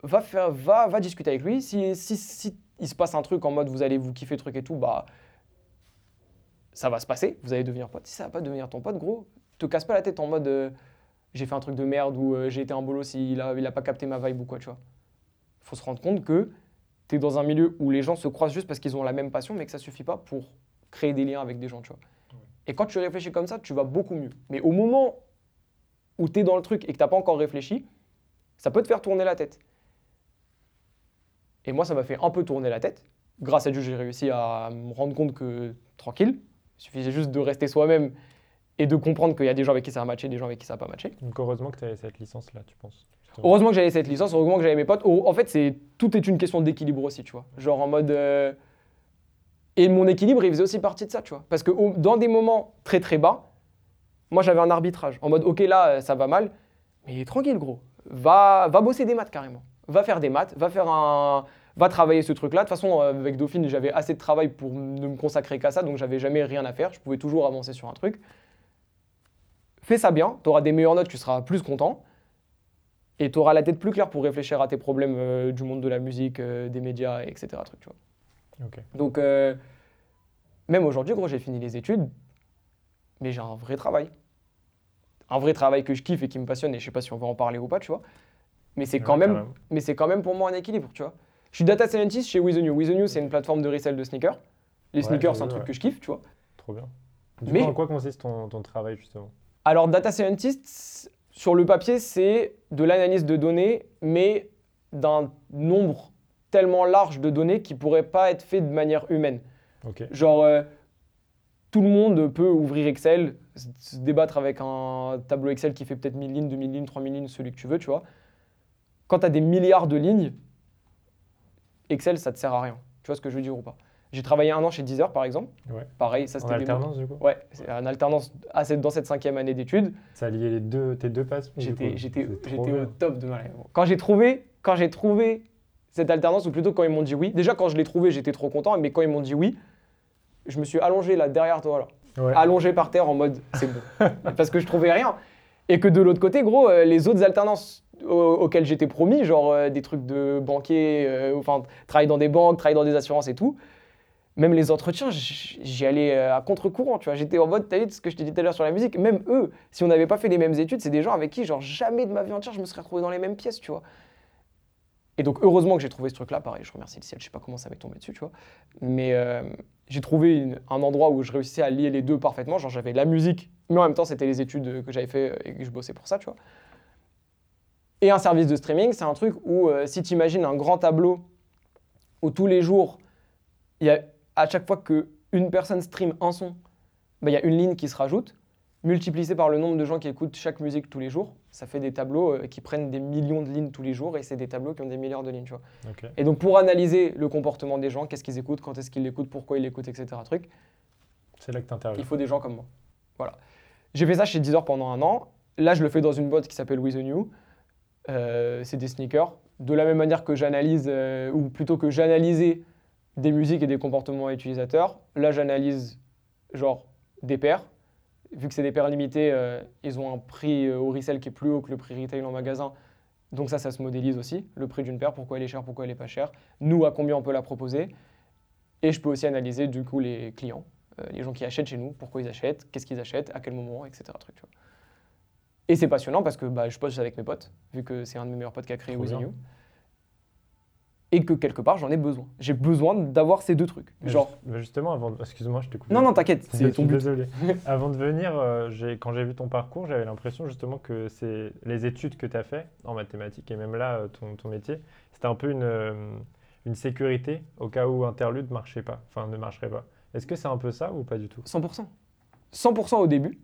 va, faire, va, va discuter avec lui. Si, si, si il se passe un truc en mode vous allez vous kiffer truc et tout, bah ça va se passer, vous allez devenir pote. Si ça va pas devenir ton pote, gros, te casse pas la tête en mode euh, j'ai fait un truc de merde ou euh, j'ai été un bolos s'il a, il a pas capté ma vibe ou quoi, tu vois. Faut se rendre compte que tu es dans un milieu où les gens se croisent juste parce qu'ils ont la même passion, mais que ça suffit pas pour créer des liens avec des gens, tu vois. Et quand tu réfléchis comme ça, tu vas beaucoup mieux. Mais au moment où tu es dans le truc et que tu pas encore réfléchi, ça peut te faire tourner la tête. Et moi, ça m'a fait un peu tourner la tête. Grâce à Dieu, j'ai réussi à me rendre compte que tranquille, il suffisait juste de rester soi-même et de comprendre qu'il y a des gens avec qui ça a matché, des gens avec qui ça n'a pas matché. Donc heureusement que tu avais cette licence-là, tu penses. Heureusement que j'avais cette licence, heureusement que j'avais mes potes. En fait, c'est tout est une question d'équilibre aussi, tu vois. Genre en mode. euh, Et mon équilibre, il faisait aussi partie de ça, tu vois. Parce que au- dans des moments très très bas, moi j'avais un arbitrage. En mode, ok, là, euh, ça va mal, mais tranquille, gros. Va, va bosser des maths carrément. Va faire des maths, va faire un. Va travailler ce truc-là. De toute façon, euh, avec Dauphine, j'avais assez de travail pour ne me consacrer qu'à ça, donc j'avais jamais rien à faire. Je pouvais toujours avancer sur un truc. Fais ça bien, tu auras des meilleures notes, tu seras plus content. Et tu auras la tête plus claire pour réfléchir à tes problèmes euh, du monde de la musique, euh, des médias, etc. Truc, tu vois. Ok. Donc, euh, même aujourd'hui, gros, j'ai fini les études, mais j'ai un vrai travail. Un vrai travail que je kiffe et qui me passionne, et je sais pas si on va en parler ou pas, tu vois. Mais c'est quand, même, mais c'est quand même pour moi un équilibre, tu vois. Je suis data scientist chez With The New. With The New, c'est une plateforme de resell de sneakers. Les Ouais, sneakers, c'est un truc ouais. que je kiffe, tu vois. Trop bien. Du Mais- coup, en quoi consiste ton, ton travail justement? Alors, data scientist, sur le papier, c'est de l'analyse de données, mais d'un nombre tellement large de données qui ne pourrait pas être fait de manière humaine. Ok. Genre, euh, tout le monde peut ouvrir Excel, se se débattre avec un tableau Excel qui fait peut-être 1000 lignes, 2000 lignes, 3000 lignes, celui que tu veux, tu vois. Quand tu as des milliards de lignes, Excel, ça te sert à rien. Tu vois ce que je veux dire ou pas? J'ai travaillé un an chez Deezer, par exemple. Ouais. Pareil, ça En c'était mots- alternance du coup? Ouais, c'est en alternance à cette- dans cette cinquième année d'études. Ça a lié les deux, tes deux passes J'étais, au top de ma. Quand j'ai trouvé, quand j'ai trouvé cette alternance, ou plutôt quand ils m'ont dit oui, déjà quand je l'ai trouvé, j'étais trop content, mais quand ils m'ont dit oui, je me suis allongé là derrière toi, là, Ouais. allongé par terre en mode c'est bon, parce que je trouvais rien. Et que de l'autre côté, gros, euh, les autres alternances au- auxquelles j'étais promis, genre euh, des trucs de banquier, euh, enfin travailler dans des banques, travailler dans des assurances et tout. Même les entretiens, j'y allais euh, à contre-courant, tu vois. J'étais en mode, t'as vu ce que je t'ai dit tout à l'heure sur la musique, même eux, si on n'avait pas fait les mêmes études, c'est des gens avec qui, genre, jamais de ma vie entière, je me serais retrouvé dans les mêmes pièces, tu vois. Et donc, heureusement que j'ai trouvé ce truc-là, pareil, je remercie le ciel, je sais pas comment ça m'est tombé dessus, tu vois. Mais j'ai trouvé un endroit où je réussissais à lier les deux parfaitement, genre j'avais la musique, mais en même temps, c'était les études que j'avais fait et que je bossais pour ça, tu vois. Et un service de streaming, c'est un truc où, euh, si tu imagines un grand tableau où tous les jours, il y a à chaque fois qu'une personne stream un son, bah, il y a une ligne qui se rajoute, multiplié par le nombre de gens qui écoutent chaque musique tous les jours, ça fait des tableaux euh, qui prennent des millions de lignes tous les jours et c'est des tableaux qui ont des milliards de lignes, tu vois. Et donc pour analyser le comportement des gens, qu'est-ce qu'ils écoutent, quand est-ce qu'ils l'écoutent, pourquoi ils l'écoutent, etc. Truc, C'est là que tu interviens. il faut des gens comme moi. Voilà. J'ai fait ça chez Deezer pendant un an. Là, je le fais dans une boîte qui s'appelle With the New. Euh, c'est des sneakers. De la même manière que j'analyse, euh, ou plutôt que j'analysais des musiques et des comportements utilisateurs, là, j'analyse genre des paires. Vu que c'est des paires limitées, euh, ils ont un prix au resell qui est plus haut que le prix retail en magasin. Donc ça, ça se modélise aussi. Le prix d'une paire, pourquoi elle est chère, pourquoi elle est pas chère. Nous, à combien on peut la proposer. Et je peux aussi analyser du coup les clients, les gens qui achètent chez nous, pourquoi ils achètent, qu'est-ce qu'ils achètent, à quel moment, etc. Truc. Et c'est passionnant parce que bah, je poste avec mes potes, vu que c'est un de mes meilleurs potes qui a créé Trop With the bien. New. et que quelque part j'en ai besoin. J'ai besoin d'avoir ces deux trucs. Mais Genre, justement, avant, excuse-moi, je te coupe. non, non, t'inquiète, c'est ton but. désolé. Avant de venir, euh, quand j'ai vu ton parcours, j'avais l'impression justement que c'est les études que tu as fait en mathématiques et même là, euh, ton, ton métier, c'était un peu une, euh, une sécurité au cas où Interlude marchait pas, enfin ne marcherait pas. Est-ce que c'est un peu ça ou pas du tout? 100%. 100% au début.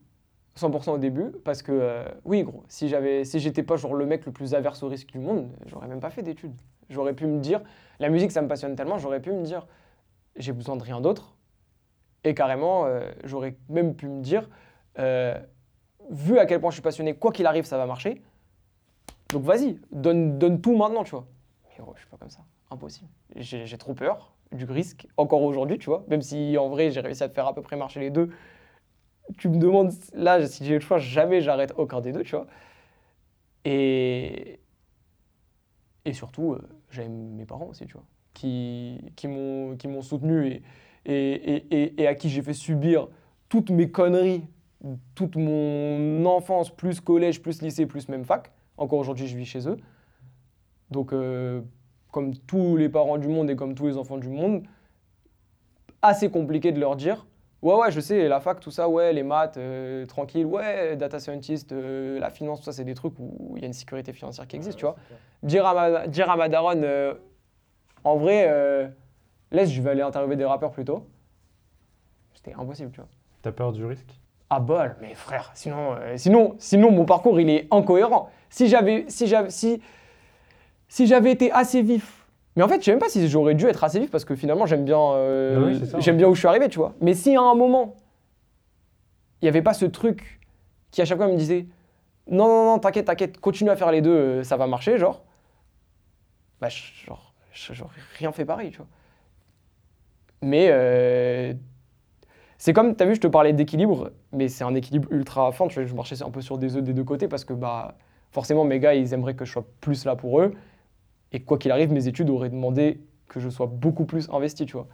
100% au début, parce que, euh, oui, gros, si j'avais, si j'étais pas genre le mec le plus averse au risque du monde, j'aurais même pas fait d'études. J'aurais pu me dire, la musique ça me passionne tellement, j'aurais pu me dire, j'ai besoin de rien d'autre. Et carrément, euh, j'aurais même pu me dire, euh, vu à quel point je suis passionné, quoi qu'il arrive, ça va marcher. Donc vas-y, donne, donne tout maintenant, tu vois. Mais gros, je suis pas comme ça. Impossible. J'ai trop peur du risque, encore aujourd'hui, tu vois. Même si en vrai, j'ai réussi à te faire à peu près marcher les deux. Tu me demandes, là, si j'ai le choix, jamais j'arrête aucun des deux, tu vois. Et, et surtout, euh, j'aime mes parents aussi, tu vois, qui, qui m'ont soutenu et, et, et, et- et à qui j'ai fait subir toutes mes conneries, toute mon enfance, plus collège, plus lycée, plus même fac. Encore aujourd'hui, je vis chez eux. Donc, euh, comme tous les parents du monde et comme tous les enfants du monde, assez compliqué de leur dire Ouais, ouais, je sais, la fac, tout ça, ouais, les maths, euh, tranquille, ouais, data scientist, euh, la finance, tout ça, c'est des trucs où il y a une sécurité financière qui existe, tu vois. Dire à ma, dire à ma daronne, euh, en vrai, euh, laisse, je vais aller interviewer des rappeurs plutôt. C'était impossible, tu vois. T'as peur du risque? Ah bol, mais frère, sinon, euh, sinon, sinon mon parcours il est incohérent. Si j'avais, si si, si j'avais été assez vif, mais en fait, je sais même pas si j'aurais dû être assez vif parce que finalement j'aime bien, euh, oui, j'aime ouais. bien où je suis arrivé, tu vois. Mais si à un moment, il n'y avait pas ce truc qui à chaque fois me disait, non non non, t'inquiète, t'inquiète, continue à faire les deux, euh, ça va marcher, genre, bah genre, j'aurais rien fait pareil, tu vois. Mais euh, c'est comme, tu as vu, je te parlais d'équilibre, mais c'est un équilibre ultra fin. Tu vois, je marchais un peu sur des œufs des deux côtés parce que bah, forcément, mes gars, ils aimeraient que je sois plus là pour eux. Et quoi qu'il arrive, mes études auraient demandé que je sois beaucoup plus investi, tu vois.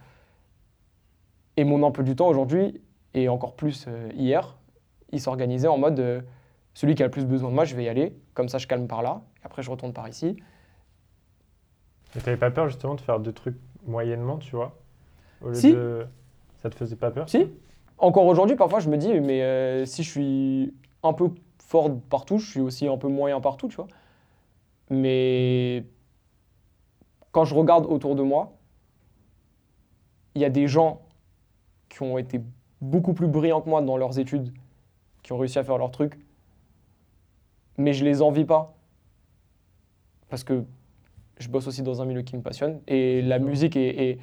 Et mon emploi du temps aujourd'hui, et encore plus euh, hier, il s'organisait en mode euh, celui qui a le plus besoin de moi, je vais y aller. Comme ça, je calme par là. Et après, je retourne par ici. Et t'avais pas peur justement de faire deux trucs moyennement, tu vois Au lieu Si. de... Ça te faisait pas peur Si. Encore aujourd'hui, parfois, je me dis, mais euh, si je suis un peu fort partout, je suis aussi un peu moyen partout, tu vois. Mais quand je regarde autour de moi, il y a des gens qui ont été beaucoup plus brillants que moi dans leurs études, qui ont réussi à faire leur truc, mais je les envie pas. Parce que je bosse aussi dans un milieu qui me passionne, et la musique et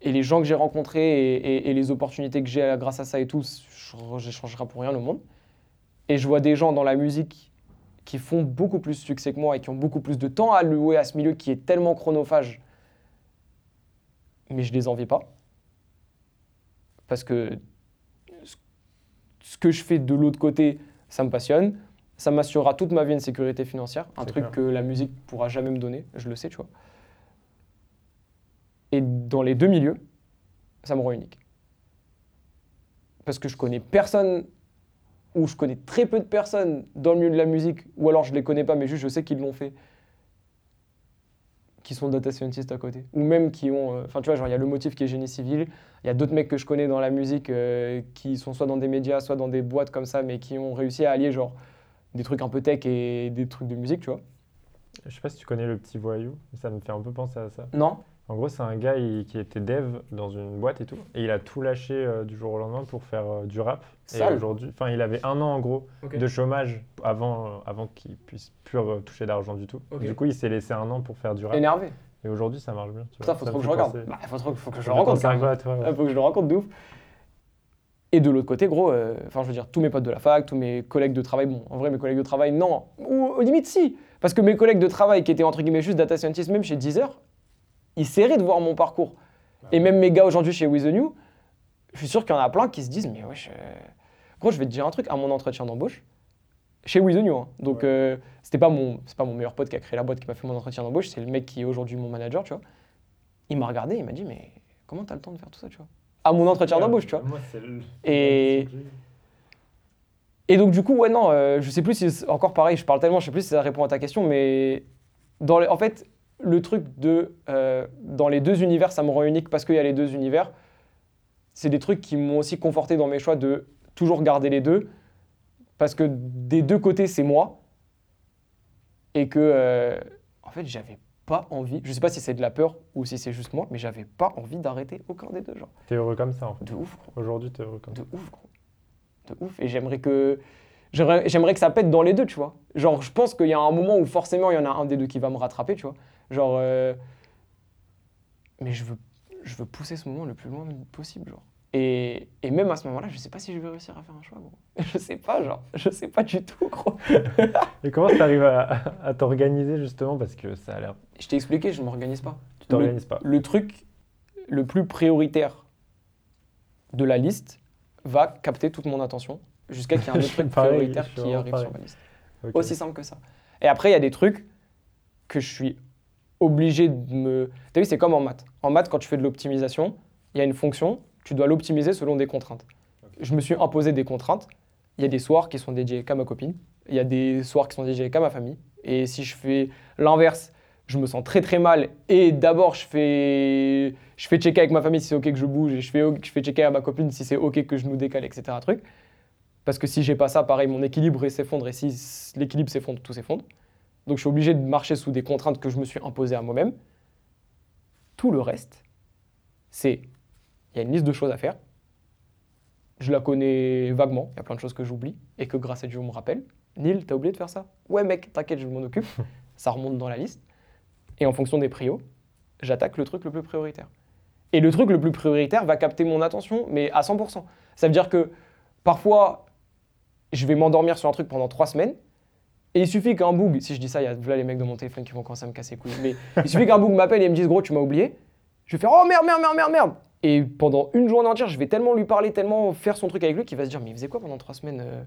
les gens que j'ai rencontrés et, les opportunités que j'ai grâce à ça et tout, je j'échangerai pour rien le monde. Et je vois des gens dans la musique qui font beaucoup plus succès que moi et qui ont beaucoup plus de temps à louer à ce milieu qui est tellement chronophage. Mais je les envie pas. Parce que ce- que je fais de l'autre côté, ça me passionne. Ça m'assurera toute ma vie une sécurité financière, un truc clair. que la musique pourra jamais me donner, je le sais, tu vois. Et dans les deux milieux, ça me rend unique. Parce que je connais personne, ou je connais très peu de personnes dans le milieu de la musique, ou alors je les connais pas, mais juste je sais qu'ils l'ont fait, qui sont data scientists à côté. Ou même qui ont. euh, Enfin, tu vois, genre, il y a le motif qui est génie civil, il y a d'autres mecs que je connais dans la musique euh, qui sont soit dans des médias, soit dans des boîtes comme ça, mais qui ont réussi à allier, genre, des trucs un peu tech et des trucs de musique, tu vois. Je sais pas si tu connais le petit voyou, ça me fait un peu penser à ça. Non En gros, c'est un gars il- qui était dev dans une boîte et tout, et il a tout lâché euh, du jour au lendemain pour faire euh, du rap. Et aujourd'hui, enfin, il avait un an en gros de chômage avant, euh, avant qu'il puisse plus toucher d'argent du tout. Ok. Du coup, il s'est laissé un an pour faire du rap. Énervé. Et aujourd'hui, ça marche bien. tu Putain, vois. faut Ça trop que je regarde. Bah, faut trop faut que je le rencontre. toi, ouais. Faut que je le rencontre de ouf. Et de l'autre côté, gros, enfin, je veux dire, tous mes potes de la fac, tous mes collègues de travail, bon, en vrai, mes collègues de travail, non. Ou au limite, si. Parce que mes collègues de travail qui étaient entre guillemets juste data scientists, même chez Deezer, ils de voir mon parcours. Et même mes gars aujourd'hui chez With the New, je suis sûr qu'il y en a plein qui se disent, mais wesh, euh, gros, je vais te dire un truc, à mon entretien d'embauche, chez With the New, hein. donc euh, c'était pas mon, c'est pas mon meilleur pote qui a créé la boîte qui m'a fait mon entretien d'embauche, c'est le mec qui est aujourd'hui mon manager, tu vois. Il m'a regardé, il m'a dit, mais comment t'as le temps de faire tout ça, tu vois? À mon entretien d'embauche, tu vois. Moi, c'est le- Et- Et donc, du coup, ouais, non, euh, je sais plus si encore pareil, je parle tellement, je sais plus si ça répond à ta question, mais dans les- en fait, le truc de euh, dans les deux univers, ça me rend unique parce qu'il y a les deux univers. C'est des trucs qui m'ont aussi conforté dans mes choix de toujours garder les deux parce que des deux côtés, c'est moi et que euh, en fait, j'avais pas envie. Je sais pas si c'est de la peur ou si c'est juste moi, mais j'avais pas envie d'arrêter aucun des deux. Genre, T'es heureux comme ça, en fait. de ouf, gros. Aujourd'hui, t'es heureux comme ça. De ouf, gros. De ouf. Et j'aimerais que. J'aimerais j'aimerais que ça pète dans les deux, tu vois. Genre, je pense qu'il y a un moment où forcément il y en a un des deux qui va me rattraper, tu vois. Genre. euh, Mais je veux, je veux pousser ce moment le plus loin possible, genre. Et, et même à ce moment-là, je sais pas si je vais réussir à faire un choix, gros. Je sais pas, genre. Je sais pas du tout, gros. Et comment t'arrives à, à t'organiser, justement Parce que ça a l'air. Je t'ai expliqué, je m'organise pas. Tu t'organises pas. Le truc le plus prioritaire de la liste va capter toute mon attention jusqu'à qu'il y ait un autre truc pareil, prioritaire qui arrive pareil. sur ma liste. Aussi simple que ça. Et après, il y a des trucs que je suis obligé de me. T'as vu, c'est comme en maths. En maths, quand tu fais de l'optimisation, il y a une fonction, tu dois l'optimiser selon des contraintes. Je me suis imposé des contraintes. Il y a des soirs qui sont dédiés qu'à ma copine. Il y a des soirs qui sont dédiés qu'à ma famille. Et si je fais l'inverse, je me sens très très mal. Et d'abord, je fais, je fais checker avec ma famille si c'est OK que je bouge. Et je fais, je fais checker à ma copine si c'est OK que je nous décale, etc. Truc. Parce que si j'ai pas ça, pareil, mon équilibre il s'effondre. Et si l'équilibre s'effondre, tout s'effondre. Donc je suis obligé de marcher sous des contraintes que je me suis imposées à moi-même. Tout le reste, c'est il y a une liste de choses à faire. Je la connais vaguement, il y a plein de choses que j'oublie et que grâce à Dieu on me rappelle. Neil, t'as oublié de faire ça? Ouais mec, t'inquiète, je m'en occupe. ça remonte dans la liste. Et en fonction des prios, j'attaque le truc le plus prioritaire. Et le truc le plus prioritaire va capter mon attention, mais à 100%. Ça veut dire que parfois, je vais m'endormir sur un truc pendant trois semaines, et il suffit qu'un bug, si je dis ça, il y a les mecs de mon téléphone qui vont commencer à me casser les couilles, mais il suffit qu'un bug m'appelle et me dise gros, tu m'as oublié. Je vais faire oh merde, merde, merde, merde, merde. Et pendant une journée entière, je vais tellement lui parler, tellement faire son truc avec lui qu'il va se dire mais il faisait quoi pendant trois semaines euh?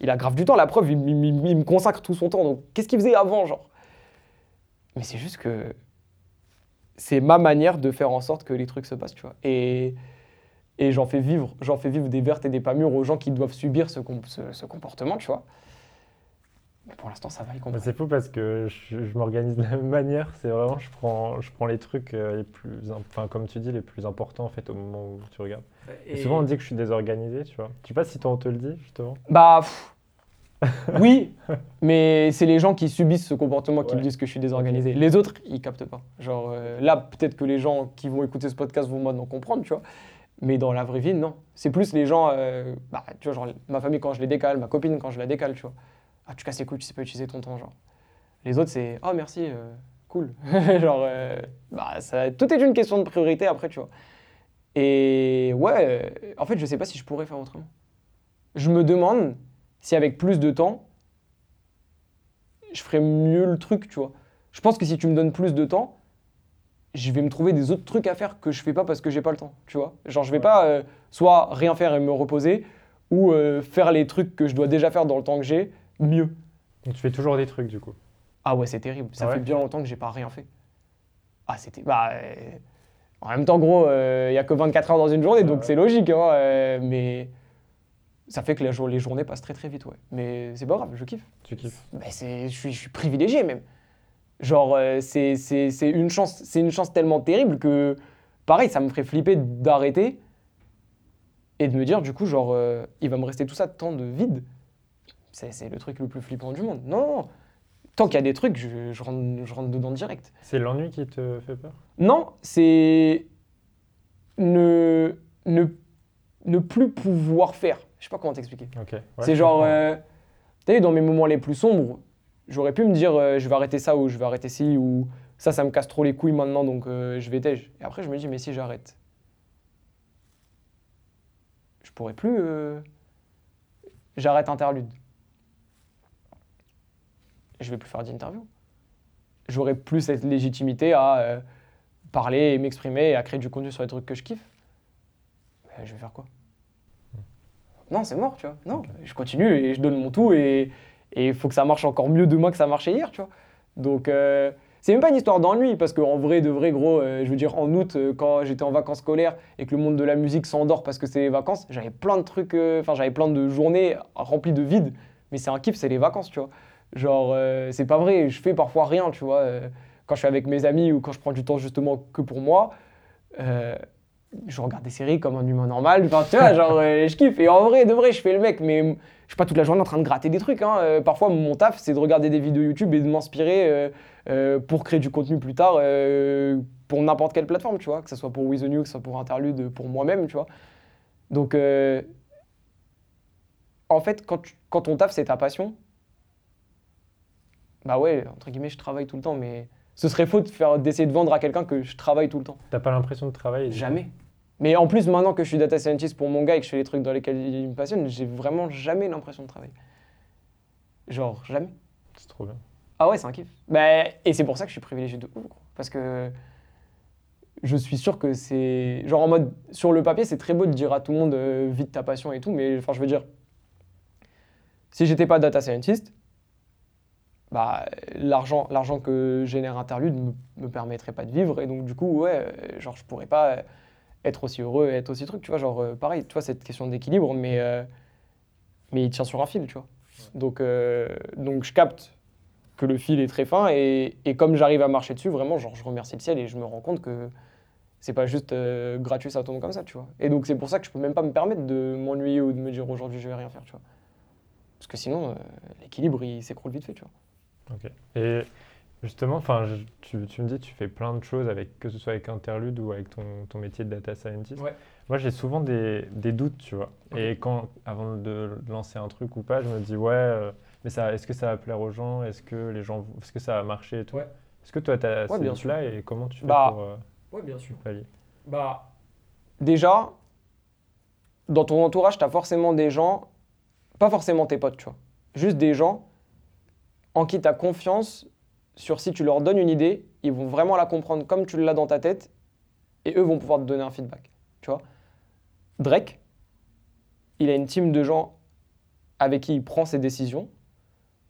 Il a grave du temps, la preuve, il, me consacre tout son temps. Donc qu'est-ce qu'il faisait avant, genre? Mais c'est juste que c'est ma manière de faire en sorte que les trucs se passent, tu vois. Et, et j'en fais vivre, j'en fais vivre des vertes et des pas mûres aux gens qui doivent subir ce, ce- ce comportement, tu vois. Mais pour l'instant, ça va, Mais comprennent. C'est fou parce que je, je m'organise de la même manière. C'est vraiment, je prends, je prends les trucs euh, les plus, im- enfin comme tu dis, les plus importants en fait au moment où tu regardes. Et souvent on dit que je suis désorganisé, tu vois. Je sais pas si toi on te le dit justement. Bah, pff, oui, mais c'est les gens qui subissent ce comportement qui Ouais. me disent que je suis désorganisé. Les autres, ils captent pas. Genre euh, là, peut-être que les gens qui vont écouter ce podcast vont maintenant comprendre, tu vois. Mais dans la vraie vie, non. C'est plus les gens, euh, bah, tu vois, genre ma famille quand je les décale, ma copine quand je la décale, tu vois. Ah, tu casses les couilles, tu sais pas utiliser ton temps, genre. Les autres, c'est oh merci, euh, cool. genre, euh, bah, ça, tout est une question de priorité après, tu vois. Et ouais, euh, en fait, je sais pas si je pourrais faire autrement. Je me demande si avec plus de temps, je ferais mieux le truc, tu vois. Je pense que si tu me donnes plus de temps, je vais me trouver des autres trucs à faire que je fais pas parce que j'ai pas le temps, tu vois. Genre, je vais Ouais. pas euh, soit rien faire et me reposer, ou euh, faire les trucs que je dois déjà faire dans le temps que j'ai mieux. Donc tu fais toujours des trucs du coup. Ah ouais, c'est terrible. Ça Ah ouais fait bien longtemps que j'ai pas rien fait. Ah, c'était. Bah. euh, En même temps, gros, il y a que 24 heures dans une journée, donc ouais. c'est logique, hein, euh, mais. Ça fait que la jour- les journées passent très très vite, ouais. Mais c'est pas grave, je kiffe. Tu kiffes. Bah, c'est, je, suis, privilégié même. Genre, euh, c'est, une chance, c'est une chance tellement terrible que, pareil, ça me ferait flipper d'arrêter et de me dire, du coup, genre, euh, il va me rester tout ça de temps de vide. C'est, le truc le plus flippant du monde. Non. Tant qu'il y a des trucs, je, je rentre, je rentre dedans direct. C'est l'ennui qui te fait peur? Non, c'est ne, ne, ne plus pouvoir faire. Je sais pas comment t'expliquer. Ouais, c'est genre, euh, t'as vu, dans mes moments les plus sombres, j'aurais pu me dire, euh, je vais arrêter ça ou je vais arrêter ci ou ça, ça me casse trop les couilles maintenant, donc euh, je vais tège. Et après, je me dis, mais si j'arrête, je pourrais plus. J'arrête interlude. Je vais plus faire d'interview. J'aurais plus cette légitimité à euh, parler et m'exprimer et à créer du contenu sur les trucs que je kiffe. Mais je vais faire quoi? Non, c'est mort, tu vois. Non, je continue et je donne mon tout et il faut que ça marche encore mieux demain que ça marchait hier, tu vois. Donc, euh, c'est même pas une histoire d'ennui parce qu'en vrai, de vrai, gros, euh, je veux dire, en août, euh, quand j'étais en vacances scolaires et que le monde de la musique s'endort parce que c'est les vacances, j'avais plein de trucs, enfin, j'avais plein de journées remplies de vide. Mais c'est un kiff, c'est les vacances, tu vois. Genre, euh, c'est pas vrai, je fais parfois rien, tu vois. euh, quand je suis avec mes amis ou quand je prends du temps justement que pour moi, euh, je regarde des séries comme un humain normal. Enfin, tu vois, genre, je kiffe. Et en vrai, de vrai, je fais le mec, mais je suis pas toute la journée en train de gratter des trucs. hein. Parfois, mon taf, c'est de regarder des vidéos YouTube et de m'inspirer pour créer du contenu plus tard pour n'importe quelle plateforme, tu vois, que ce soit pour With the New, que ce soit pour Interlude, pour moi-même, tu vois. Donc, en fait, quand, tu- quand ton taf, c'est ta passion, bah ouais, entre guillemets, je travaille tout le temps, mais ce serait faux de faire- d'essayer de vendre à quelqu'un que je travaille tout le temps. T'as pas l'impression de travailler Jamais. Mais en plus, maintenant que je suis data scientist pour mon gars et que je fais les trucs dans lesquels il me passionne, j'ai vraiment jamais l'impression de travailler. Genre, jamais. C'est trop bien. Ah ouais, c'est un kiff. Bah, et c'est pour ça que je suis privilégié de ouf. Parce que je suis sûr que c'est. Genre en mode, sur le papier, c'est très beau de dire à tout le monde euh, vis de ta passion et tout, mais enfin, je veux dire, si j'étais pas data scientist, bah, l'argent, l'argent que génère Interlude me, me permettrait pas de vivre, et donc du coup, ouais, euh, genre, je pourrais pas euh, être aussi heureux et être aussi truc, tu vois, genre, euh, pareil, tu vois, cette question d'équilibre, mais, euh, mais il tient sur un fil, tu vois. Donc, euh, donc je capte que le fil est très fin et, et comme j'arrive à marcher dessus, vraiment, genre, je remercie le ciel et je me rends compte que c'est pas juste euh, gratuit, ça tombe comme ça, tu vois. Et donc, c'est pour ça que je peux même pas me permettre de m'ennuyer ou de me dire aujourd'hui je vais rien faire, tu vois. Parce que sinon, l'équilibre, il s'écroule vite fait, tu vois. Ok. Et justement, enfin, je- tu, tu me dis, tu fais plein de choses avec, que ce soit avec Interlude ou avec ton, ton métier de data scientist. Ouais. Moi, j'ai souvent des, des doutes, tu vois. Et quand, avant de lancer un truc ou pas, je me dis, ouais, euh, mais ça, est-ce que ça va plaire aux gens? Est-ce que les gens, est-ce que ça va marcher et tout? Ouais. Est-ce que toi, tu as Ouais, ces doutes-là et comment tu fais Bah, pour euh, Ouais, bien sûr. pallier? Bah, déjà, dans ton entourage, tu as forcément des gens, pas forcément tes potes, tu vois, juste des gens en qui tu as confiance sur si tu leur donnes une idée, ils vont vraiment la comprendre comme tu l'as dans ta tête et eux vont pouvoir te donner un feedback, tu vois. Drake, il a une team de gens avec qui il prend ses décisions,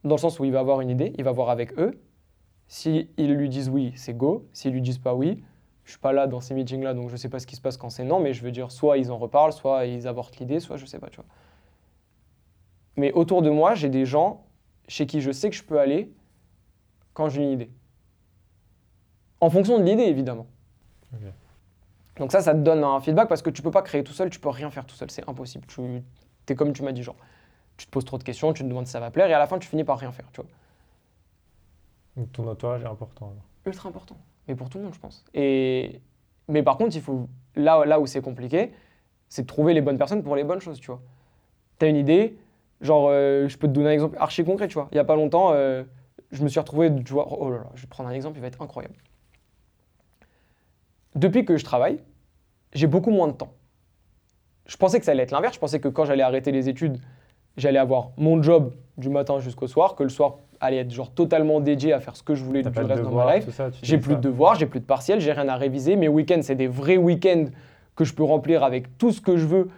dans le sens où il va avoir une idée, il va voir avec eux. Si ils lui disent oui, c'est go. S'ils lui disent pas oui, je suis pas là dans ces meetings-là, donc je sais pas ce qui se passe quand c'est non, mais je veux dire, soit ils en reparlent, soit ils avortent l'idée, soit je sais pas, tu vois. Mais autour de moi, j'ai des gens chez qui je sais que je peux aller quand j'ai une idée. En fonction de l'idée, évidemment. Ok. Donc ça, ça te donne un feedback parce que tu peux pas créer tout seul, tu peux rien faire tout seul, c'est impossible. Tu es comme tu m'as dit, genre, tu te poses trop de questions, tu te demandes si ça va plaire, et à la fin, tu finis par rien faire, tu vois. Donc, ton entourage est important. alors. ultra important. Mais pour tout le monde, je pense. Et... Mais par contre, il faut là, là où c'est compliqué, c'est de trouver les bonnes personnes pour les bonnes choses, tu vois. Tu as une idée, genre, euh, je peux te donner un exemple archi concret, tu vois. Il n'y a pas longtemps, euh, je me suis retrouvé, tu vois, oh là là, je vais prendre un exemple, il va être incroyable. Depuis que je travaille, j'ai beaucoup moins de temps. Je pensais que ça allait être l'inverse. Je pensais que quand j'allais arrêter les études, j'allais avoir mon job du matin jusqu'au soir, que le soir allait être genre totalement dédié à faire ce que je voulais du de reste de ma life. J'ai plus ça. de devoirs, j'ai plus de partiels, j'ai rien à réviser. Mes week-ends, c'est des vrais week-ends que je peux remplir avec tout ce que je veux.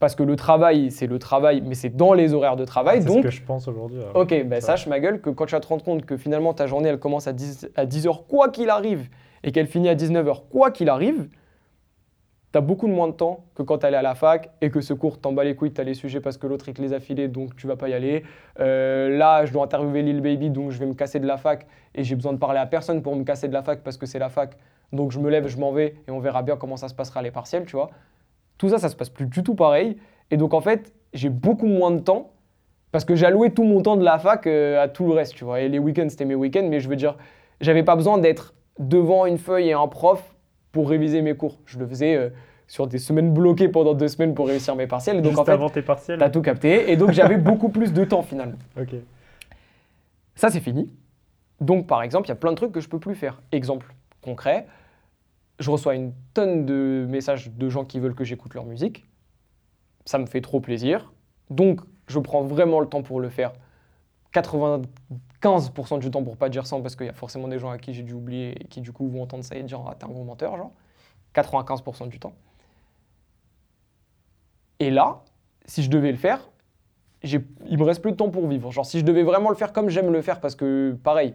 Parce que le travail, c'est le travail, mais c'est dans les horaires de travail. C'est Donc, ce que je pense aujourd'hui. ok, ben sache ma gueule que quand tu vas te rendre compte que finalement ta journée, elle commence à 10, à 10h quoi qu'il arrive, et qu'elle finit à 19h quoi qu'il arrive, t'as beaucoup de moins de temps que quand t'allais à la fac et que ce cours t'en bat les couilles, t'as les sujets parce que l'autre il te les a filés donc tu vas pas y aller. Euh, là, je dois interviewer Lil Baby donc je vais me casser de la fac et j'ai besoin de parler à personne pour me casser de la fac parce que c'est la fac. Donc je me lève, je m'en vais et on verra bien comment ça se passera les partiels, tu vois. Tout ça, ça se passe plus du tout pareil. Et donc en fait, j'ai beaucoup moins de temps parce que j'ai alloué tout mon temps de la fac euh, à tout le reste, tu vois. Et les week-ends, c'était mes week-ends, mais je veux dire, j'avais pas besoin d'être devant une feuille et un prof pour réviser mes cours. Je le faisais euh, sur des semaines bloquées pendant deux semaines pour réussir mes partiels. Et donc Juste en fait, avant tes partiels t'as tout capté. Et donc j'avais beaucoup plus de temps finalement. Ok. Ça, c'est fini. Donc, par exemple, il y a plein de trucs que je peux plus faire. Exemple concret, je reçois une tonne de messages de gens qui veulent que j'écoute leur musique. Ça me fait trop plaisir. Donc, je prends vraiment le temps pour le faire. 95% du temps pour pas dire 100 parce qu'il y a forcément des gens à qui j'ai dû oublier et qui du coup vont entendre ça et dire ah t'es un gros menteur genre 95% du temps et là si je devais le faire il me reste plus de temps pour vivre. Genre, si je devais vraiment le faire comme j'aime le faire, parce que, pareil,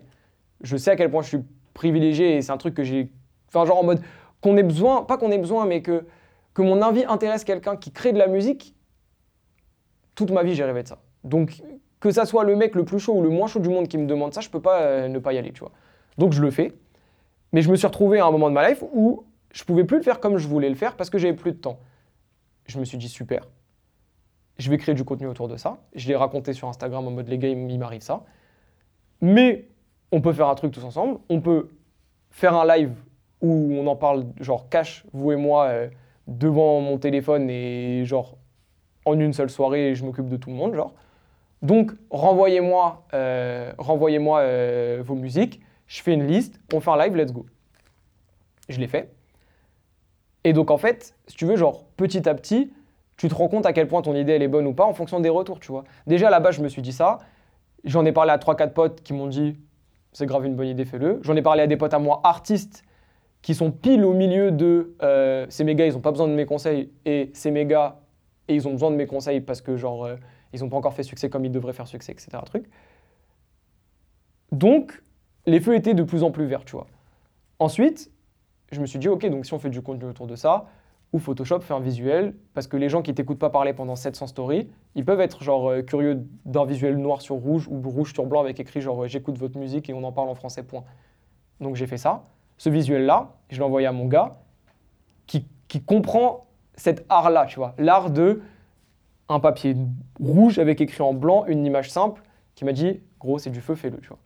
je sais à quel point je suis privilégié et c'est un truc que j'ai. Enfin, genre en mode qu'on ait besoin, pas qu'on ait besoin, mais que, que mon envie intéresse quelqu'un qui crée de la musique, toute ma vie, j'ai rêvé de ça. Donc, que ça soit le mec le plus chaud ou le moins chaud du monde qui me demande ça, je peux pas euh, ne pas y aller, tu vois. Donc, je le fais. Mais je me suis retrouvé à un moment de ma life où je pouvais plus le faire comme je voulais le faire parce que j'avais plus de temps. Je me suis dit super. Je vais créer du contenu autour de ça. Je l'ai raconté sur Instagram en mode les gars, il m'arrive ça. Mais on peut faire un truc tous ensemble. On peut faire un live où on en parle, genre cash, vous et moi, euh, devant mon téléphone et genre en une seule soirée, je m'occupe de tout le monde, genre. Donc, renvoyez-moi euh, renvoyez-moi euh, vos musiques, je fais une liste, on fait un live, let's go. Je l'ai fait. Et donc, en fait, si tu veux, genre, petit à petit, tu te rends compte à quel point ton idée, elle est bonne ou pas en fonction des retours, tu vois. Déjà, là-bas, je me suis dit ça. J'en ai parlé à 3-4 potes qui m'ont dit, c'est grave une bonne idée, fais-le. J'en ai parlé à des potes à moi, artistes, qui sont pile au milieu de euh, ces méga, ils n'ont pas besoin de mes conseils, et ces méga, et ils ont besoin de mes conseils parce que, genre, euh, ils n'ont pas encore fait succès comme ils devraient faire succès, etc. Truc. Donc, les feux étaient de plus en plus verts, tu vois. Ensuite, je me suis dit, ok, donc si on fait du contenu autour de ça, ou Photoshop fait un visuel, parce que les gens qui t'écoutent pas parler pendant 700 stories, ils peuvent être genre euh, curieux d'un visuel noir sur rouge ou rouge sur blanc avec écrit genre j'écoute votre musique et on en parle en français, point. Donc j'ai fait ça. Ce visuel-là, je l'ai envoyé à mon gars qui, qui comprend cet art-là, tu vois. L'art de un papier rouge avec écrit en blanc, une image simple, qui m'a dit, gros, c'est du feu, fais-le, tu vois.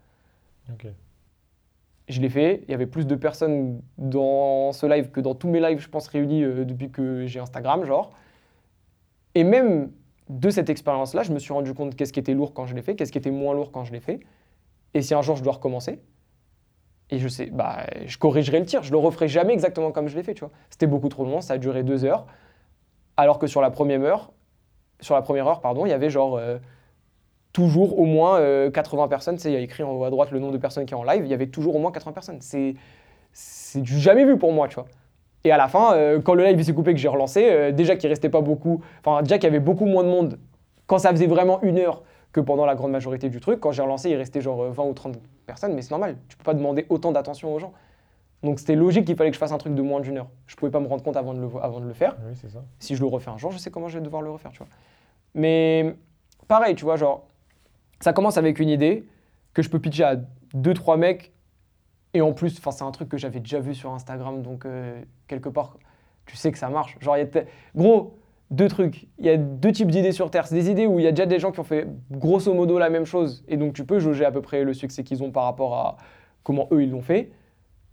Je l'ai fait. Il y avait plus de personnes dans ce live que dans tous mes lives, je pense, réunis euh, depuis que j'ai Instagram, genre. Et même de cette expérience-là, je me suis rendu compte qu'est-ce qui était lourd quand je l'ai fait, qu'est-ce qui était moins lourd quand je l'ai fait. Et si un jour je dois recommencer, et je sais, bah, je corrigerai le tir. Je le referai jamais exactement comme je l'ai fait, tu vois. C'était beaucoup trop long, ça a duré deux heures. Alors que sur la première heure, sur la première heure, pardon, il y avait genre euh, toujours au moins 80 euh, personnes. Tu il y a écrit en haut à droite le nombre de personnes qui sont en live. Il y avait toujours au moins 80 personnes. C'est, c'est du jamais vu pour moi, tu vois. Et à la fin, euh, quand le live s'est coupé, que j'ai relancé, déjà qu'il restait pas beaucoup, enfin déjà qu'il y avait beaucoup moins de monde. Quand ça faisait vraiment une heure, que pendant la grande majorité du truc. Quand j'ai relancé, il restait genre 20 ou 30 personnes, mais c'est normal. Tu peux pas demander autant d'attention aux gens. Donc c'était logique qu'il fallait que je fasse un truc de moins d'une heure. Je pouvais pas me rendre compte avant de le, avant de le faire. Oui, c'est ça. Si je le refais un jour, je sais comment je vais devoir le refaire, tu vois. Mais pareil, tu vois, genre, ça commence avec une idée que je peux pitcher à deux, trois mecs. Et en plus, c'est un truc que j'avais déjà vu sur Instagram, donc euh, quelque part, tu sais que ça marche. Genre, il y a gros, deux trucs. Il y a deux types d'idées sur Terre. C'est des idées où il y a déjà des gens qui ont fait grosso modo la même chose, et donc tu peux jauger à peu près le succès qu'ils ont par rapport à comment eux ils l'ont fait.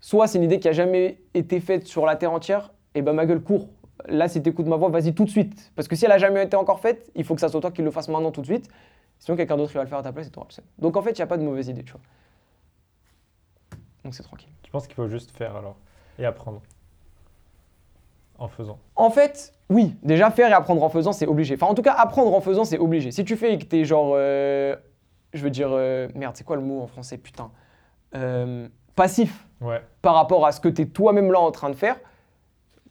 Soit c'est une idée qui a jamais été faite sur la Terre entière, et ben ma gueule court. Là, si tu écoutes ma voix, vas-y tout de suite. Parce que si elle a jamais été encore faite, il faut que ça soit toi qui le fasse maintenant tout de suite. Sinon, quelqu'un d'autre va le faire à ta place et tu auras le Donc en fait, il n'y a pas de mauvaise idée, tu vois. Donc c'est tranquille. Tu penses qu'il faut juste faire alors et apprendre en faisant En fait, oui. Déjà, faire et apprendre en faisant, c'est obligé. Enfin, en tout cas, apprendre en faisant, c'est obligé. Si tu fais et que t'es genre. Euh, je veux dire. Euh, merde, c'est quoi le mot en français Putain. Euh, passif ouais. par rapport à ce que tu es toi-même là en train de faire,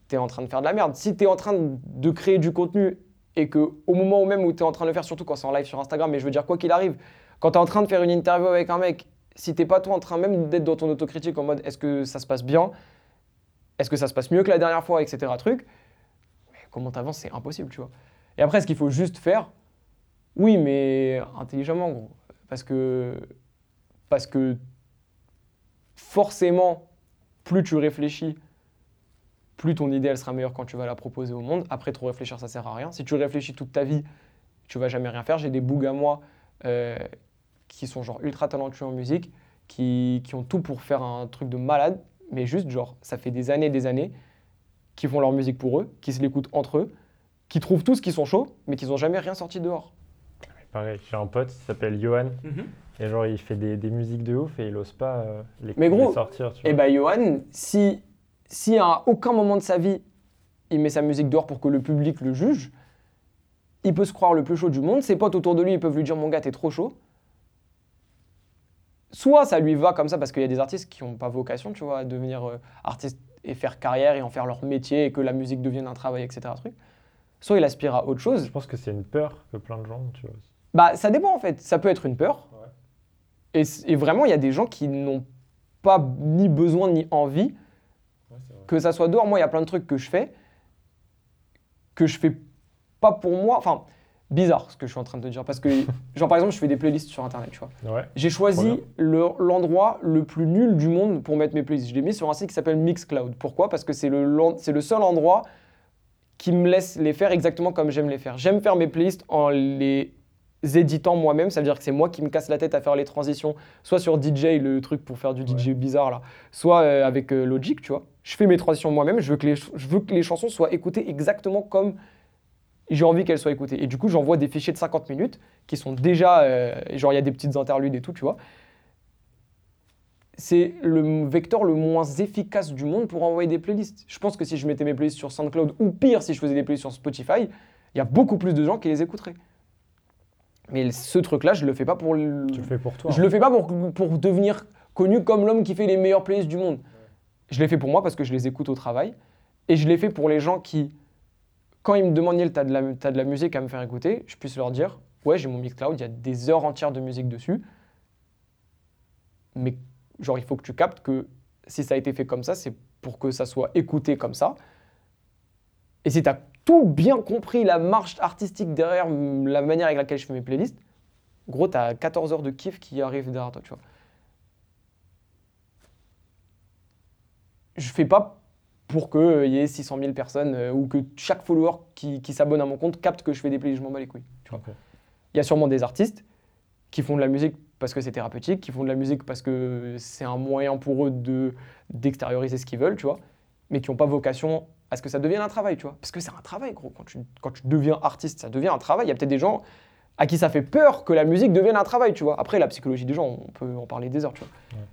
tu es en train de faire de la merde. Si tu es en train de créer du contenu et que au moment où même où tu es en train de le faire, surtout quand c'est en live sur Instagram, mais je veux dire, quoi qu'il arrive, quand tu es en train de faire une interview avec un mec, si t'es pas toi en train même d'être dans ton autocritique en mode est-ce que ça se passe bien, est-ce que ça se passe mieux que la dernière fois, etc. Truc. Comment t'avances, c'est impossible, tu vois. Et après, ce qu'il faut juste faire Oui, mais intelligemment, gros. Parce que, forcément, plus tu réfléchis, plus ton idée sera meilleure quand tu vas la proposer au monde. Après, trop réfléchir, ça sert à rien. Si tu réfléchis toute ta vie, tu vas jamais rien faire. J'ai des bougs à moi euh, qui sont genre ultra talentueux en musique, qui, qui ont tout pour faire un truc de malade mais juste, genre, ça fait des années et des années qu'ils font leur musique pour eux, qui se l'écoutent entre eux, qui trouvent tous qu'ils sont chauds, mais qu'ils n'ont jamais rien sorti dehors. Pareil, j'ai un pote qui s'appelle Johan, mhm. et genre, il fait des, des, musiques de ouf et il n'ose pas euh, les, mais gros, sortir. Et bah, Johan, si, si à aucun moment de sa vie, il met sa musique dehors pour que le public le juge, il peut se croire le plus chaud du monde. Ses potes autour de lui, ils peuvent lui dire Mon gars, t'es trop chaud soit ça lui va comme ça parce qu'il y a des artistes qui n'ont pas vocation, tu vois, à devenir euh, artiste et faire carrière et en faire leur métier et que la musique devienne un travail, etc. Truc. Soit il aspire à autre chose. Je pense que c'est une peur que plein de gens, tu vois. Bah, ça dépend en fait. Ça peut être une peur. Et, et, vraiment, il y a des gens qui n'ont pas ni besoin ni envie que ça soit dehors. Moi, il y a plein de trucs que je fais que je fais pas pour moi. Enfin, bizarre ce que je suis en train de te dire. Parce que, genre, par exemple, je fais des playlists sur Internet, tu vois. Ouais. J'ai choisi le- l'endroit le, plus nul du monde pour mettre mes playlists. Je l'ai mis sur un site qui s'appelle Mixcloud. Pourquoi? Parce que c'est le, le seul endroit qui me laisse les faire exactement comme j'aime les faire. J'aime faire mes playlists en les éditant moi-même, ça veut dire que c'est moi qui me casse la tête à faire les transitions, soit sur DJ, le truc pour faire du DJ bizarre là, soit euh, avec euh, Logic, tu vois. Je fais mes transitions moi-même, je veux, que les, je veux que les chansons soient écoutées exactement comme j'ai envie qu'elles soient écoutées. Et du coup, j'envoie des fichiers de 50 minutes qui sont déjà, euh, genre il y a des petites interludes et tout, tu vois. C'est le vecteur le moins efficace du monde pour envoyer des playlists. Je pense que si je mettais mes playlists sur SoundCloud, ou pire, si je faisais des playlists sur Spotify, il y a beaucoup plus de gens qui les écouteraient. Mais ce truc-là, je le fais pas pour le... Tu le fais pour toi. Je le fais pas pour, pour devenir connu comme l'homme qui fait les meilleures playlists du monde. Je l'ai fait pour moi parce que je les écoute au travail. Et je l'ai fait pour les gens qui, quand ils me demandent Neil, t'as de, la, t'as de la musique à me faire écouter, je puisse leur dire Ouais, j'ai mon Mixcloud, il y a des heures entières de musique dessus. Mais genre, il faut que tu captes que si ça a été fait comme ça, c'est pour que ça soit écouté comme ça. Et si tu as tout bien compris, la marche artistique derrière la manière avec laquelle je fais mes playlists, gros, tu as 14 heures de kiff qui arrivent derrière toi, tu vois. Je fais pas pour qu'il y ait 600 000 personnes euh, ou que chaque follower qui, qui s'abonne à mon compte capte que je fais des playlists, je m'en bats les couilles. Il y a sûrement des artistes qui font de la musique parce que c'est thérapeutique, qui font de la musique parce que c'est un moyen pour eux de d'extérioriser ce qu'ils veulent, tu vois, mais qui n'ont pas vocation à ce que ça devienne un travail, tu vois. Parce que c'est un travail, gros. Quand tu, quand tu deviens artiste, ça devient un travail. Il y a peut-être des gens à qui ça fait peur que la musique devienne un travail, tu vois. Après, la psychologie des gens, on peut en parler des heures, tu vois. Ouais.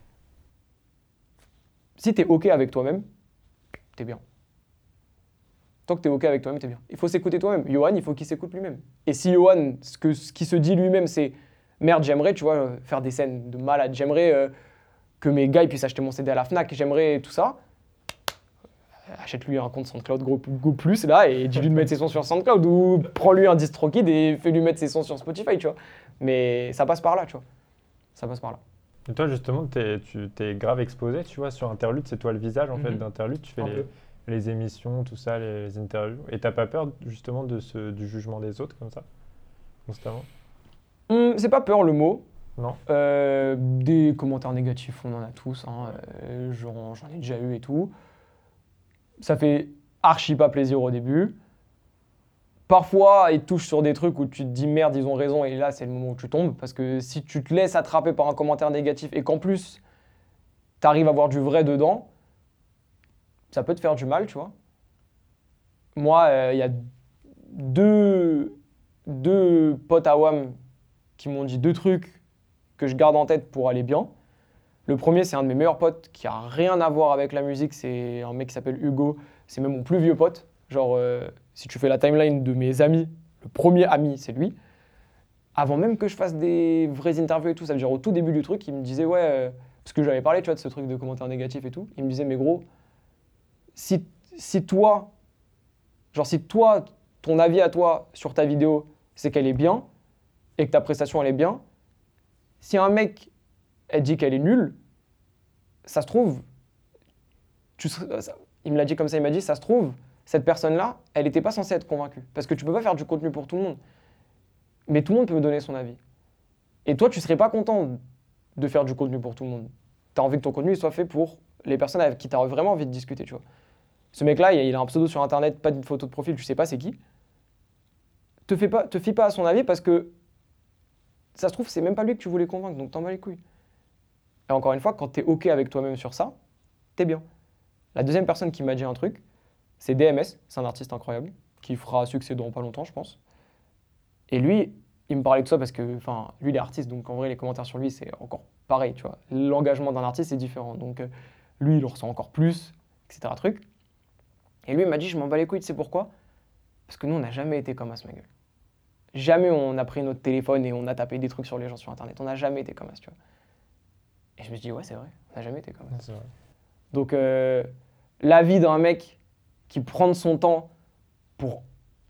Si tu es OK avec toi-même, t'es bien. Tant que tu es OK avec toi-même, t'es bien. Il faut s'écouter toi-même. Johan, il faut qu'il s'écoute lui-même. Et si Johan, ce, que, ce qui se dit lui-même, c'est merde, j'aimerais, tu vois, euh, faire des scènes de malade, j'aimerais euh, que mes gars puissent acheter mon CD à la Fnac, j'aimerais tout ça. Euh, Achète-lui un compte SoundCloud Go, Go Plus là et dis-lui de mettre ses sons sur SoundCloud ou prends-lui un DistroKid et fais-lui mettre ses sons sur Spotify, tu vois. Mais ça passe par là, tu vois. Ça passe par là. Et toi, justement, t'es, tu t'es grave exposé, tu vois, sur Interlude, c'est toi le visage en fait Mhm. d'Interlude, tu fais les, émissions, tout ça, les, les interviews. Et t'as pas peur justement de ce, du jugement des autres comme ça, constamment? Hum, c'est pas peur le mot. Non Euh, des commentaires négatifs, on en a tous. hein. Euh, J'en j'en ai déjà eu et tout. Ça fait archi pas plaisir au début. Parfois, ils touchent sur des trucs où tu te dis merde, ils ont raison, et là, c'est le moment où tu tombes. Parce que si tu te laisses attraper par un commentaire négatif et qu'en plus, tu arrives à voir du vrai dedans, ça peut te faire du mal, tu vois. Moi, euh, il y a deux, deux potes à WAM qui m'ont dit deux trucs que je garde en tête pour aller bien. Le premier, c'est un de mes meilleurs potes qui a rien à voir avec la musique. C'est un mec qui s'appelle Hugo. C'est même mon plus vieux pote. Genre, euh, si tu fais la timeline de mes amis, le premier ami, c'est lui. Avant même que je fasse des vraies interviews et tout, ça veut dire au tout début du truc, il me disait, ouais, euh, parce que j'avais parlé, tu vois, de ce truc de commentaires négatifs et tout. Il me disait, mais gros, si, si toi, genre, si toi, ton avis à toi sur ta vidéo, c'est qu'elle est bien, et que ta prestation, elle est bien, si un mec, elle dit qu'elle est nulle, ça se trouve, tu il me l'a dit comme ça, il m'a dit, ça se trouve, cette personne-là, elle n'était pas censée être convaincue. Parce que tu peux pas faire du contenu pour tout le monde. Mais tout le monde peut me donner son avis. Et toi, tu serais pas content de faire du contenu pour tout le monde. Tu as envie que ton contenu soit fait pour les personnes avec qui tu as vraiment envie de discuter, tu vois. Ce mec-là, il a un pseudo sur Internet, pas de photo de profil, tu sais pas c'est qui. Te, fais pas, te fie pas à son avis parce que ça se trouve, c'est même pas lui que tu voulais convaincre, donc t'en bats les couilles. Et encore une fois, quand t'es OK avec toi-même sur ça, t'es bien. La deuxième personne qui m'a dit un truc, c'est DMS, c'est un artiste incroyable, qui fera succès dans pas longtemps, je pense. Et lui, il me parlait de ça parce que, enfin, lui, il est artiste, donc en vrai, les commentaires sur lui, c'est encore pareil, tu vois. L'engagement d'un artiste, c'est différent. Donc, euh, lui, il le ressent encore plus, etc. Truc. Et lui, il m'a dit, je m'en bats les couilles, tu sais pourquoi? Parce que nous, on n'a jamais été comme As, ma gueule. Jamais on a pris notre téléphone et on a tapé des trucs sur les gens sur Internet. On n'a jamais été comme As, tu vois. Et je me suis dit, ouais, c'est vrai, on n'a jamais été comme. Donc, euh, l'avis d'un mec qui prend son temps pour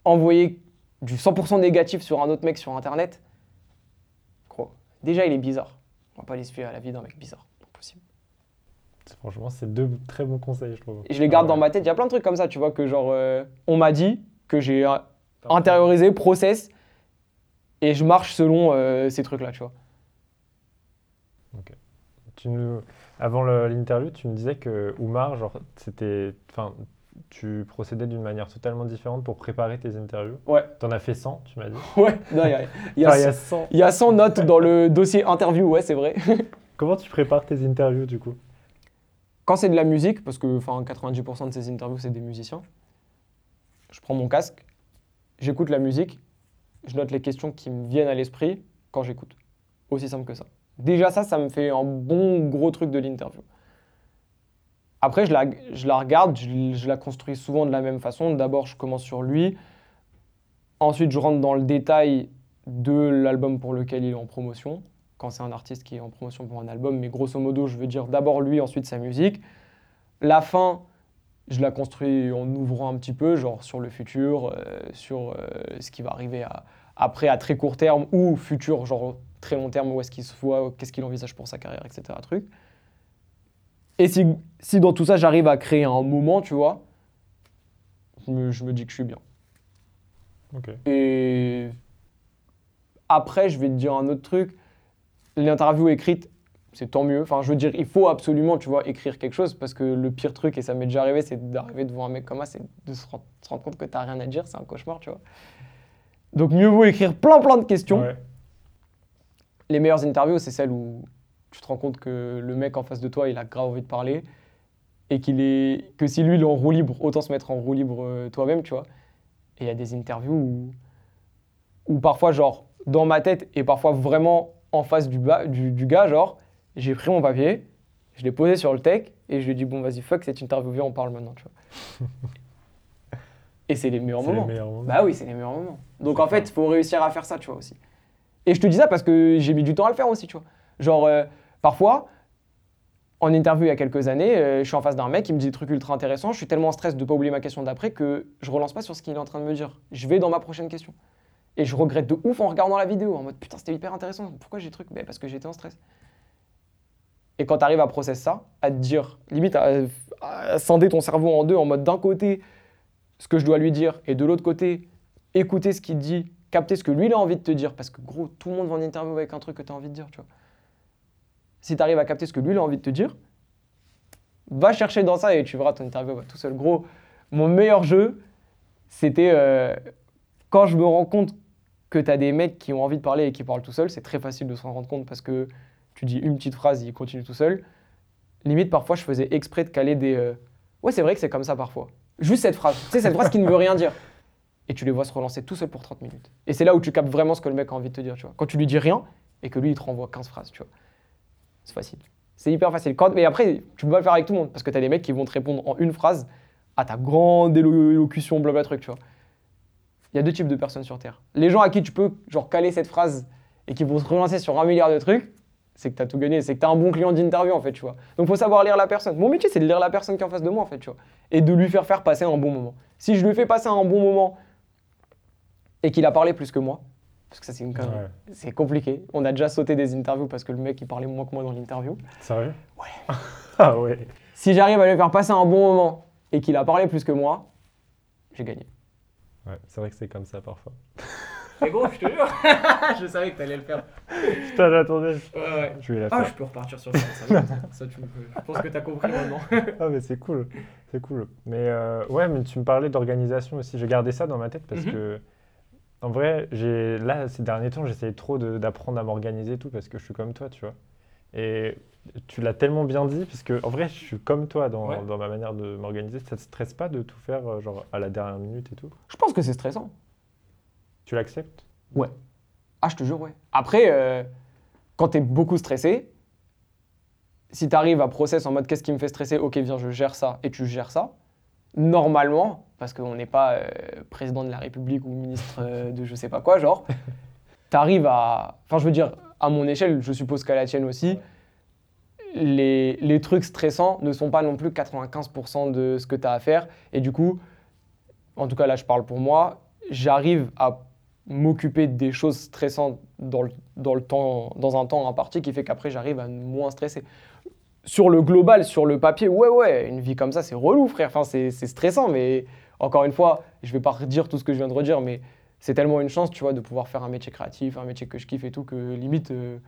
envoyer du 100% négatif sur un autre mec sur Internet, gros, déjà, il est bizarre. On va pas les suivre à la vie d'un mec bizarre. Impossible. C'est- Franchement, c'est deux très bons conseils, je trouve. Et je les garde Ah dans ma tête. Il y a plein de trucs comme ça, tu vois, que genre, euh, on m'a dit, que j'ai euh, intériorisé, process, Et je marche selon euh, ces trucs-là, tu vois. Tu nous- Avant l'interview, tu me disais que Oumar, genre, c'était, enfin, tu procédais d'une manière totalement différente pour préparer tes interviews. Ouais. T'en as fait 100, tu m'as dit. Ouais, non, il y Enfin, y a 100 100. il y a 100 notes dans le dossier interview, ouais, c'est vrai. Comment tu prépares tes interviews du coup? Quand c'est de la musique, parce que enfin, 90% de ces interviews, c'est des musiciens, je prends mon casque, j'écoute la musique, je note les questions qui me viennent à l'esprit quand j'écoute. Aussi simple que ça. Déjà ça, ça me fait un bon gros truc de l'interview. Après, je la, je la regarde, je, la construis souvent de la même façon. D'abord, je commence sur lui. Ensuite, je rentre dans le détail de l'album pour lequel il est en promotion. Quand c'est un artiste qui est en promotion pour un album. Mais grosso modo, je veux dire d'abord lui, ensuite sa musique. La fin, je la construis en ouvrant un petit peu, genre sur le futur, euh, sur euh, ce qui va arriver après à très court terme ou futur, genre très long terme, où est-ce qu'il se voit, qu'est-ce qu'il envisage pour sa carrière, etc. Truc. Et si, si dans tout ça, j'arrive à créer un moment, tu vois, je me, je me dis que je suis bien. Ok. Et après, je vais te dire un autre truc. L'interview écrite, c'est tant mieux. Enfin, je veux dire, il faut absolument, tu vois, écrire quelque chose parce que le pire truc, et ça m'est déjà arrivé, c'est d'arriver devant un mec comme moi, c'est de se rendre, se rendre compte que t'as rien à dire, c'est un cauchemar, tu vois. Donc, mieux vaut écrire plein, plein de questions. Ouais. Les meilleures interviews, c'est celles où tu te rends compte que le mec en face de toi, il a grave envie de parler et qu'il est que si lui, il est en roue libre, autant se mettre en roue libre euh, toi-même, tu vois. Et il y a des interviews où, où parfois, genre, dans ma tête et parfois vraiment en face du, bas, du, du gars, genre, j'ai pris mon papier, je l'ai posé sur le tech et je lui ai dit, bon, vas-y, fuck cette interview, on parle maintenant, tu vois. et c'est les meilleurs les moments. meilleurs moments. Bah oui, c'est les meilleurs moments. Donc en fait, il faut réussir à faire ça, tu vois, aussi. Et je te dis ça parce que j'ai mis du temps à le faire aussi, tu vois. Genre, euh, parfois, en interview il y a quelques années, euh, je suis en face d'un mec, il me dit des trucs ultra intéressants, je suis tellement en stress de pas oublier ma question d'après que je relance pas sur ce qu'il est en train de me dire. Je vais dans ma prochaine question. Et je regrette de ouf en regardant la vidéo, en mode putain, c'était hyper intéressant. Pourquoi j'ai des trucs? Ben, Parce que j'étais en stress. Et quand tu arrives à process ça, à te dire, limite à, à scinder ton cerveau en deux, en mode d'un côté, ce que je dois lui dire, et de l'autre côté, écouter ce qu'il dit, capter ce que lui il a envie de te dire. Parce que gros, tout le monde va en interview avec un truc que tu as envie de dire, tu vois. Si tu arrives à capter ce que lui il a envie de te dire, va chercher dans ça et tu verras ton interview va tout seul. Gros, mon meilleur jeu, c'était euh, quand je me rends compte que tu as des mecs qui ont envie de parler et qui parlent tout seuls, c'est très facile de s'en rendre compte parce que tu dis une petite phrase, il continue tout seul. Limite, parfois, je faisais exprès de caler des. euh, Ouais, c'est vrai que c'est comme ça parfois. Juste cette phrase. Tu sais, cette phrase qui ne veut rien dire. Et tu les vois se relancer tout seul pour 30 minutes. Et c'est là où tu captes vraiment ce que le mec a envie de te dire, tu vois. Quand tu lui dis rien et que lui, il te renvoie 15 phrases, tu vois. C'est facile. C'est hyper facile. Mais après, tu peux pas le faire avec tout le monde parce que tu as des mecs qui vont te répondre en une phrase à ta grande élo- élocution, blabla truc, tu vois. Il y a deux types de personnes sur Terre. Les gens à qui tu peux genre caler cette phrase et qui vont se relancer sur un milliard de trucs, c'est que tu as tout gagné, c'est que tu as un bon client d'interview en fait, tu vois. Donc faut savoir lire la personne. Mon métier c'est de lire la personne qui est en face de moi en fait, tu vois. Et de lui faire faire passer un bon moment. Si je lui fais passer un bon moment et qu'il a parlé plus que moi, parce que ça c'est une connerie, Ouais. c'est compliqué. On a déjà sauté des interviews parce que le mec il parlait moins que moi dans l'interview. Sérieux? Ouais. ah ouais. Si j'arrive à lui faire passer un bon moment et qu'il a parlé plus que moi, j'ai gagné. Ouais, c'est vrai que c'est comme ça parfois. Mais gros, je te jure, je savais que t'allais le faire. Putain, j'attendais. Ouais, ouais. Je vais la Ah, faire. je peux repartir sur ça. Ça, ça, tu peux- je pense que t'as compris maintenant. Ah, mais c'est cool. C'est cool. Mais euh, ouais, mais tu me parlais d'organisation aussi. J'ai gardé ça dans ma tête parce Mhm. que, en vrai, j'ai là, ces derniers temps, j'essayais trop d'apprendre à m'organiser tout parce que je suis comme toi, tu vois. Et tu l'as tellement bien dit, puisque en vrai, je suis comme toi dans, Ouais. dans ma manière de m'organiser. Ça te stresse pas de tout faire euh, genre à la dernière minute et tout? Je pense que c'est stressant. Tu l'acceptes? Ah, je te jure, ouais. Après, euh, quand t'es beaucoup stressé, si t'arrives à process en mode qu'est-ce qui me fait stresser, ok, viens, je gère ça, et tu gères ça, normalement, parce qu'on n'est pas euh, président de la République ou ministre euh, de je sais pas quoi, genre, t'arrives à. Enfin, je veux dire, à mon échelle, je suppose qu'à la tienne aussi, les, les trucs stressants ne sont pas non plus 95% de ce que tu as à faire. Et du coup, en tout cas là, je parle pour moi, j'arrive à m'occuper des choses stressantes dans le, dans, le temps, dans un temps imparti qui fait qu'après, j'arrive à moins stresser. Sur le global, sur le papier, ouais, ouais, une vie comme ça, c'est relou, frère. Enfin, c'est stressant, mais encore une fois, je vais pas redire tout ce que je viens de redire, mais c'est tellement une chance, tu vois, de pouvoir faire un métier créatif, un métier que je kiffe et tout, que limite, euh,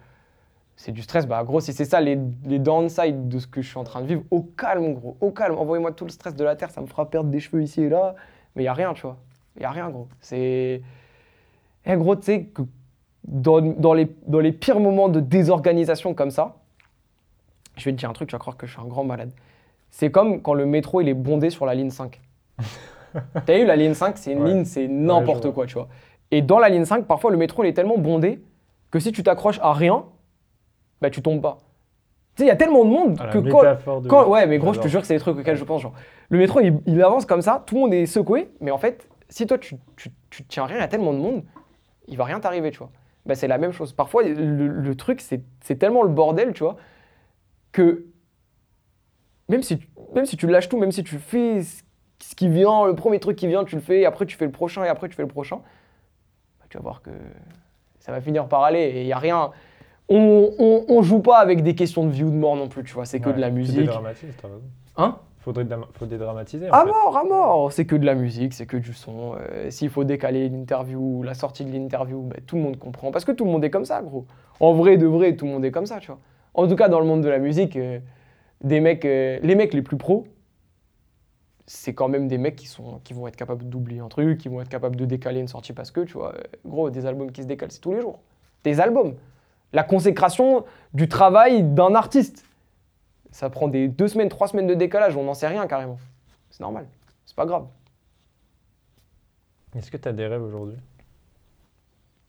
c'est du stress. Bah, gros, si c'est ça, les, les downsides de ce que je suis en train de vivre, au calme, gros, au calme. Envoyez-moi tout le stress de la terre, ça me fera perdre des cheveux ici et là. Mais il n'y a rien, tu vois. Il n'y a rien, gros. C'est. Eh, gros, tu sais, que dans, dans les, dans les pires moments de désorganisation comme ça, je vais te dire un truc, tu vas croire que je suis un grand malade. C'est comme quand le métro il est bondé sur la ligne 5. T'as vu, la ligne 5, c'est une Ouais. ligne, c'est n'importe quoi, tu vois. Et dans la ligne 5, parfois, le métro, il est tellement bondé que si tu t'accroches à rien, bah, tu tombes pas. Tu sais, il y a tellement de monde Ah, que quand, de quand- ouais, mais gros, je te jure que c'est des trucs auxquels je pense. Genre, le métro, il, il avance comme ça, tout le monde est secoué, mais en fait, si toi, tu, tu, tu tiens rien, il y a tellement de monde, il va rien t'arriver, tu vois. Bah, c'est la même chose. Parfois, le, le truc, c'est c'est tellement le bordel, tu vois, que même si, tu- même si tu lâches tout, même si tu fais ce qui vient, le premier truc qui vient, tu le fais, et après tu fais le prochain, et après tu fais le prochain, bah, tu vas voir que ça va finir par aller, et il n'y a rien... On, on, on joue pas avec des questions de vie ou de mort non plus, tu vois, c'est que Ouais, de la musique. raison. Hein? Faudrait faut dédramatiser. À fait. mort, à mort C'est que de la musique, c'est que du son. Euh, S'il faut décaler l'interview, la sortie de l'interview, ben, tout le monde comprend. Parce que tout le monde est comme ça, gros. En vrai, de vrai, tout le monde est comme ça, tu vois. En tout cas, dans le monde de la musique, euh, des mecs, euh, les mecs les plus pros, c'est quand même des mecs qui, sont, qui vont être capables d'oublier un truc, qui vont être capables de décaler une sortie parce que, tu vois, euh, gros, des albums qui se décalent, c'est tous les jours. Des albums. La consécration du travail d'un artiste. Ça prend des deux semaines, trois semaines de décalage, on n'en sait rien carrément. C'est normal, c'est pas grave. Est-ce que tu as des rêves aujourd'hui?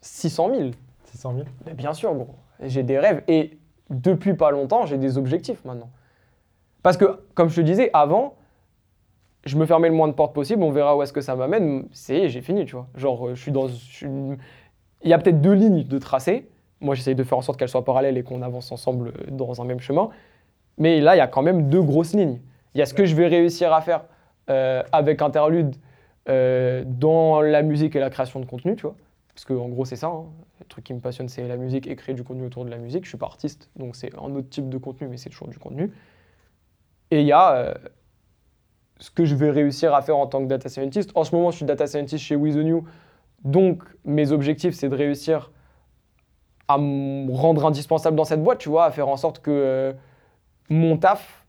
600 000, 600 000 mais bien sûr, gros. J'ai des rêves et depuis pas longtemps, j'ai des objectifs maintenant. Parce que, comme je te disais, avant, je me fermais le moins de portes possible, on verra où est-ce que ça m'amène. C'est, j'ai fini, tu vois. Genre, euh, je suis dans. je suis- Il y a peut-être deux lignes de tracé. Moi, j'essaye de faire en sorte qu'elles soient parallèles et qu'on avance ensemble euh, dans un même chemin. Mais là, il y a quand même deux grosses lignes. Il y a ce que je vais réussir à faire euh, avec Interlude euh, dans la musique et la création de contenu, tu vois. Parce que en gros, c'est ça. hein. Le truc qui me passionne, c'est la musique et créer du contenu autour de la musique. Je suis pas artiste, donc c'est un autre type de contenu, mais c'est toujours du contenu. Et il y a euh, ce que je vais réussir à faire en tant que data scientist. En ce moment, je suis data scientist chez With donc mes objectifs, c'est de réussir à me rendre indispensable dans cette boîte, tu vois, à faire en sorte que euh, mon taf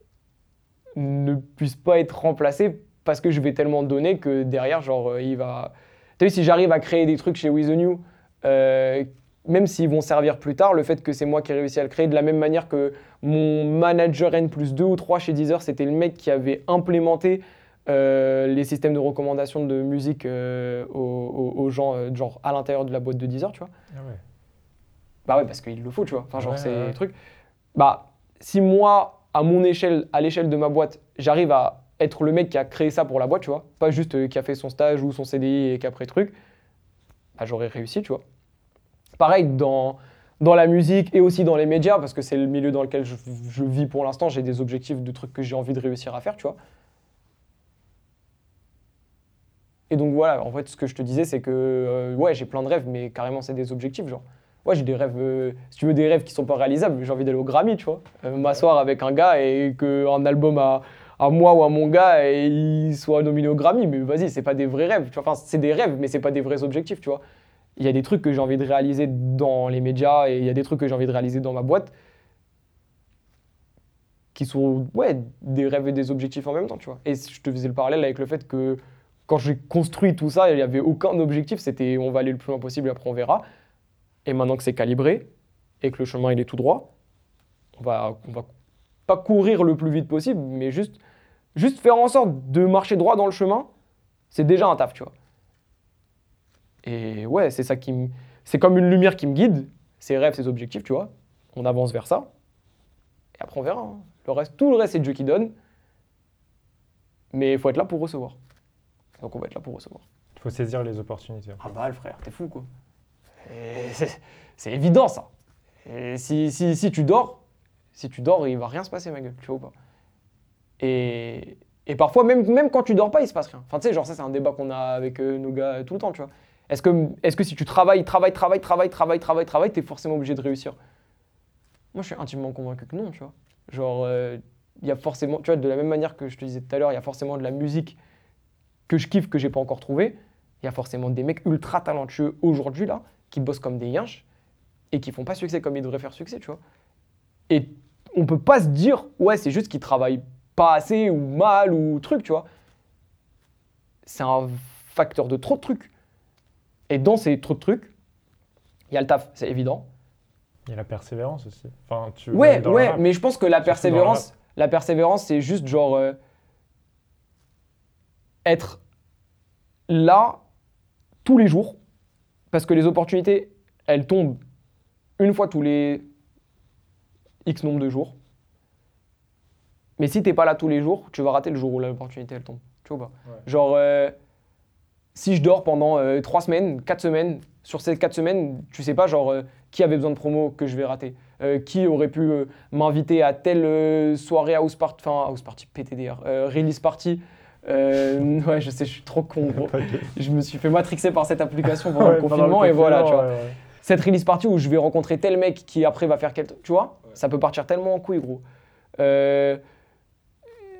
ne puisse pas être remplacé parce que je vais tellement donner que derrière, genre, euh, il va. Tu vu, si j'arrive à créer des trucs chez With the New, euh, même s'ils vont servir plus tard, le fait que c'est moi qui ai réussi à le créer, de la même manière que mon manager N plus 2 ou 3 chez Deezer, c'était le mec qui avait implémenté euh, les systèmes de recommandation de musique euh, aux, gens, euh, genre à l'intérieur de la boîte de Deezer, tu vois. Ah ouais. Bah ouais, parce qu'il le faut, tu vois. Enfin, genre, Ouais, c'est ouais. Bah, si moi, à mon échelle, à l'échelle de ma boîte, j'arrive à être le mec qui a créé ça pour la boîte, tu vois, pas juste qui a fait son stage ou son CDI et qui a pris truc, bah, j'aurais réussi, tu vois. Pareil, dans, dans la musique et aussi dans les médias, parce que c'est le milieu dans lequel je, je vis pour l'instant, j'ai des objectifs de trucs que j'ai envie de réussir à faire, tu vois. Et donc voilà, en fait, ce que je te disais, c'est que euh, ouais, j'ai plein de rêves, mais carrément, c'est des objectifs, genre. Ouais, j'ai des rêves, euh, si tu veux, des rêves qui sont pas réalisables, j'ai envie d'aller au Grammy, tu vois. Euh, M'asseoir avec un gars et qu'un album à, à moi ou à mon gars et il soit nominé au Grammy, mais vas-y, c'est pas des vrais rêves, tu vois. Enfin, c'est des rêves, mais c'est pas des vrais objectifs, tu vois. Il y a des trucs que j'ai envie de réaliser dans les médias et il y a des trucs que j'ai envie de réaliser dans ma boîte qui sont ouais, des rêves et des objectifs en même temps, tu vois. Et je te faisais le parallèle avec le fait que quand j'ai construit tout ça, il n'y avait aucun objectif, c'était on va aller le plus loin possible, après on verra. Et maintenant que c'est calibré et que le chemin il est tout droit, on va, on va pas courir le plus vite possible, mais juste, juste faire en sorte de marcher droit dans le chemin, c'est déjà un taf, tu vois. Et ouais, c'est ça qui me. C'est comme une lumière qui me guide, ses rêves, ses objectifs, tu vois. On avance vers ça. Et après, on verra. hein. Le reste, tout le reste, c'est Dieu qui donne. Mais il faut être là pour recevoir. Donc, on va être là pour recevoir. Il faut saisir les opportunités. Ah bah, le frère, t'es fou, quoi. C'est évident, ça. Et si, si, si tu dors, si tu dors, il va rien se passer, ma gueule, tu vois ou pas. Et, et parfois, même, même quand tu dors pas, il se passe rien. Enfin, tu sais, genre, ça, c'est un débat qu'on a avec euh, nos gars tout le temps, tu vois. Est-ce que, est que si tu travailles, travailles, travailles, travailles, travailles, travailles, travailles, t'es forcément obligé de réussir? Moi, je suis intimement convaincu que non, tu vois. Genre, euh, il y a forcément, tu vois, de la même manière que je te disais tout à l'heure, il y a forcément de la musique que je kiffe, que j'ai pas encore trouvé. il y a forcément des mecs ultra talentueux aujourd'hui là qui bossent comme des yinches et qui font pas succès comme ils devraient faire succès, tu vois. Et on peut pas se dire ouais, c'est juste qu'ils travaillent pas assez ou mal ou truc, tu vois. C'est un facteur de trop de trucs. Et dans ces trop de trucs, il y a le taf, c'est évident. Il y a la persévérance aussi. Enfin, tu Ouais, dans ouais, mais je pense que la persévérance, la persévérance, c'est juste genre euh, être là tous les jours, parce que les opportunités, elles tombent une fois tous les X nombre de jours. Mais si t'es pas là tous les jours, tu vas rater le jour où l'opportunité elle tombe. Tu vois pas? Ouais. Genre, euh, si je dors pendant euh, trois semaines, quatre semaines, sur ces quatre semaines, tu sais pas, genre, euh, qui avait besoin de promo que je vais rater? Euh, Qui aurait pu euh, m'inviter à telle euh, soirée house party, enfin, house party, PTDR, euh, release party? Euh, Ouais, je sais, je suis trop con, gros. Je me suis fait matrixer par cette application pendant Ouais, le pendant confinement et voilà, tu vois. ouais, ouais. Cette release party où je vais rencontrer tel mec qui après va faire quel. Tu vois Ça peut partir tellement en couille, gros.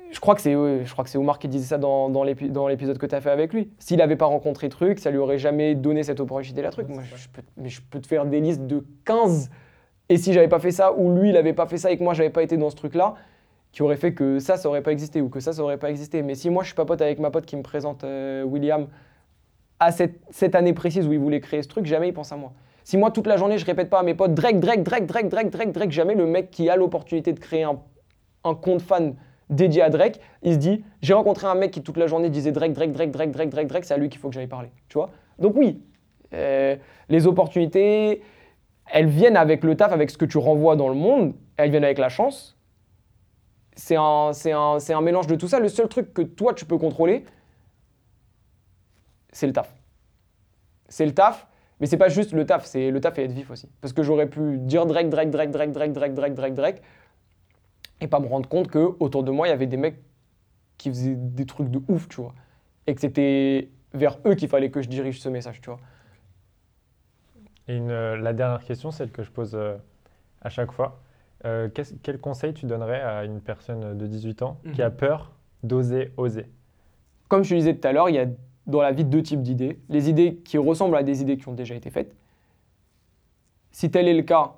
Euh, je crois que c'est je crois que c'est Omar qui disait ça dans, dans l'épi- dans l'épisode que tu as fait avec lui. S'il n'avait pas rencontré truc, ça lui aurait jamais donné cette opportunité là truc. Ouais, Moi, c'est je peux, mais je peux te faire des listes de 15 et si j'avais pas fait ça ou lui il avait pas fait ça et que moi j'avais pas été dans ce truc là qui aurait fait que ça ça aurait pas existé ou que ça ça aurait pas existé. Mais si moi je suis pas pote avec ma pote qui me présente euh, William à cette, cette année précise où il voulait créer ce truc, jamais il pense à moi. Si moi toute la journée je répète pas à mes potes Drake, Drake, Drake, Drake, Drake, Drake, Drake, jamais le mec qui a l'opportunité de créer un, un compte fan dédié à Drake, il se dit j'ai rencontré un mec qui toute la journée disait Drake, Drake, Drake, Drake, Drake, Drake, Drake, c'est à lui qu'il faut que j'aille parler. Tu vois Donc oui, euh, les opportunités, elles viennent avec le taf, avec ce que tu renvoies dans le monde, elles viennent avec la chance. C'est un, un, un mélange de tout ça. Le seul truc que toi tu peux contrôler, c'est le taf. C'est le taf, mais c'est pas juste le taf, c'est le taf et être vif aussi. Parce que j'aurais pu dire Drake, Drake, Drake, Drake, Drake, Drake, Drake, Drake, Drake, et pas me rendre compte que autour de moi il y avait des mecs qui faisaient des trucs de ouf, tu vois, et que c'était vers eux qu'il fallait que je dirige ce message, tu vois. Et une, euh, la dernière question, celle que je pose euh, à chaque fois. Euh, quel conseil tu donnerais à une personne de 18 ans qui a Mhm. peur d'oser oser? Comme je te disais tout à l'heure, il y a dans la vie deux types d'idées. Les idées qui ressemblent à des idées qui ont déjà été faites. Si tel est le cas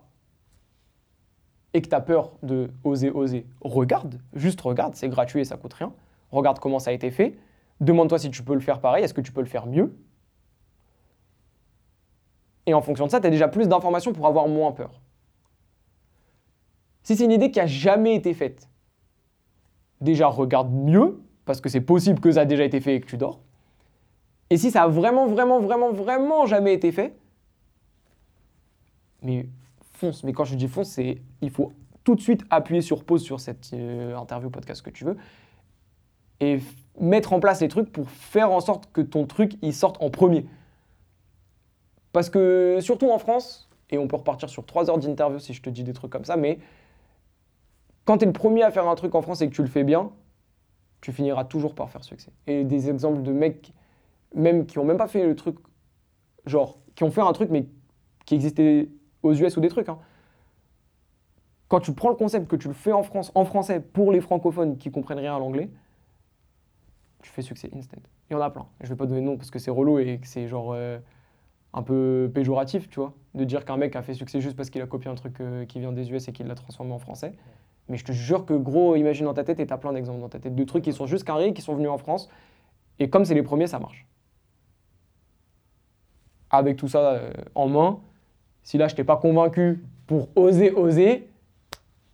et que tu as peur de oser, oser, regarde, juste regarde, c'est gratuit et ça coûte rien. Regarde comment ça a été fait. Demande-toi si tu peux le faire pareil, est-ce que tu peux le faire mieux? Et en fonction de ça, tu as déjà plus d'informations pour avoir moins peur. Si c'est une idée qui a jamais été faite, déjà regarde mieux, parce que c'est possible que ça a déjà été fait et que tu dors. Et si ça a vraiment, vraiment, vraiment, vraiment jamais été fait, mais Mais quand je dis fonce, c'est il faut tout de suite appuyer sur pause sur cette euh, interview, podcast que tu veux, et mettre en place les trucs pour faire en sorte que ton truc il sorte en premier. Parce que surtout en France, et on peut repartir sur trois heures d'interview si je te dis des trucs comme ça, mais quand tu es le premier à faire un truc en France et que tu le fais bien, tu finiras toujours par faire succès. Et des exemples de mecs, même qui ont même pas fait le truc, genre, qui ont fait un truc mais qui existait aux US ou des trucs. hein. Quand tu prends le concept que tu le fais en France, en français, pour les francophones qui comprennent rien à l'anglais, tu fais succès instant. Il y en a plein. Je vais pas donner de nom parce que c'est relou et que c'est genre euh, un peu péjoratif, tu vois, de dire qu'un mec a fait succès juste parce qu'il a copié un truc euh, qui vient des US et qu'il l'a transformé en français. Mais je te jure que gros, imagine dans ta tête et t'as plein d'exemples dans ta tête de trucs qui sont juste carrés, qui sont venus en France. Et comme c'est les premiers, ça marche. Avec tout ça euh, en main, si là je t'ai pas convaincu pour oser, oser,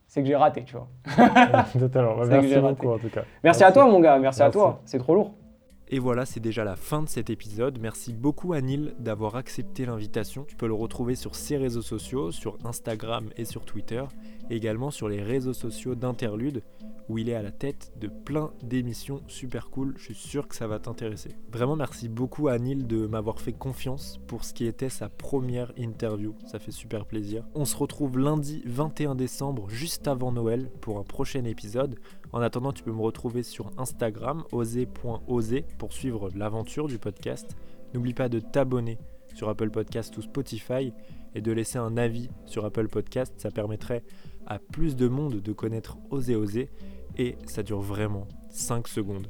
c'est que j'ai raté, tu vois. Totalement. Bah, merci beaucoup en tout cas. Merci, à toi, mon gars. Merci, à toi. C'est trop lourd. Et voilà, c'est déjà la fin de cet épisode. Merci beaucoup à Neil d'avoir accepté l'invitation. Tu peux le retrouver sur ses réseaux sociaux, sur Instagram et sur Twitter, également sur les réseaux sociaux d'Interlude, où il est à la tête de plein d'émissions super cool. Je suis sûr que ça va t'intéresser. Vraiment, merci beaucoup à Neil de m'avoir fait confiance pour ce qui était sa première interview. Ça fait super plaisir. On se retrouve lundi 21 décembre, juste avant Noël, pour un prochain épisode. En attendant, tu peux me retrouver sur Instagram, oser.oser, pour suivre l'aventure du podcast. N'oublie pas de t'abonner sur Apple Podcast ou Spotify et de laisser un avis sur Apple Podcast. Ça permettrait à plus de monde de connaître Oser Oser et ça dure vraiment 5 secondes.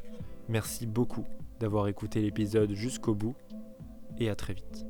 Merci beaucoup d'avoir écouté l'épisode jusqu'au bout et à très vite.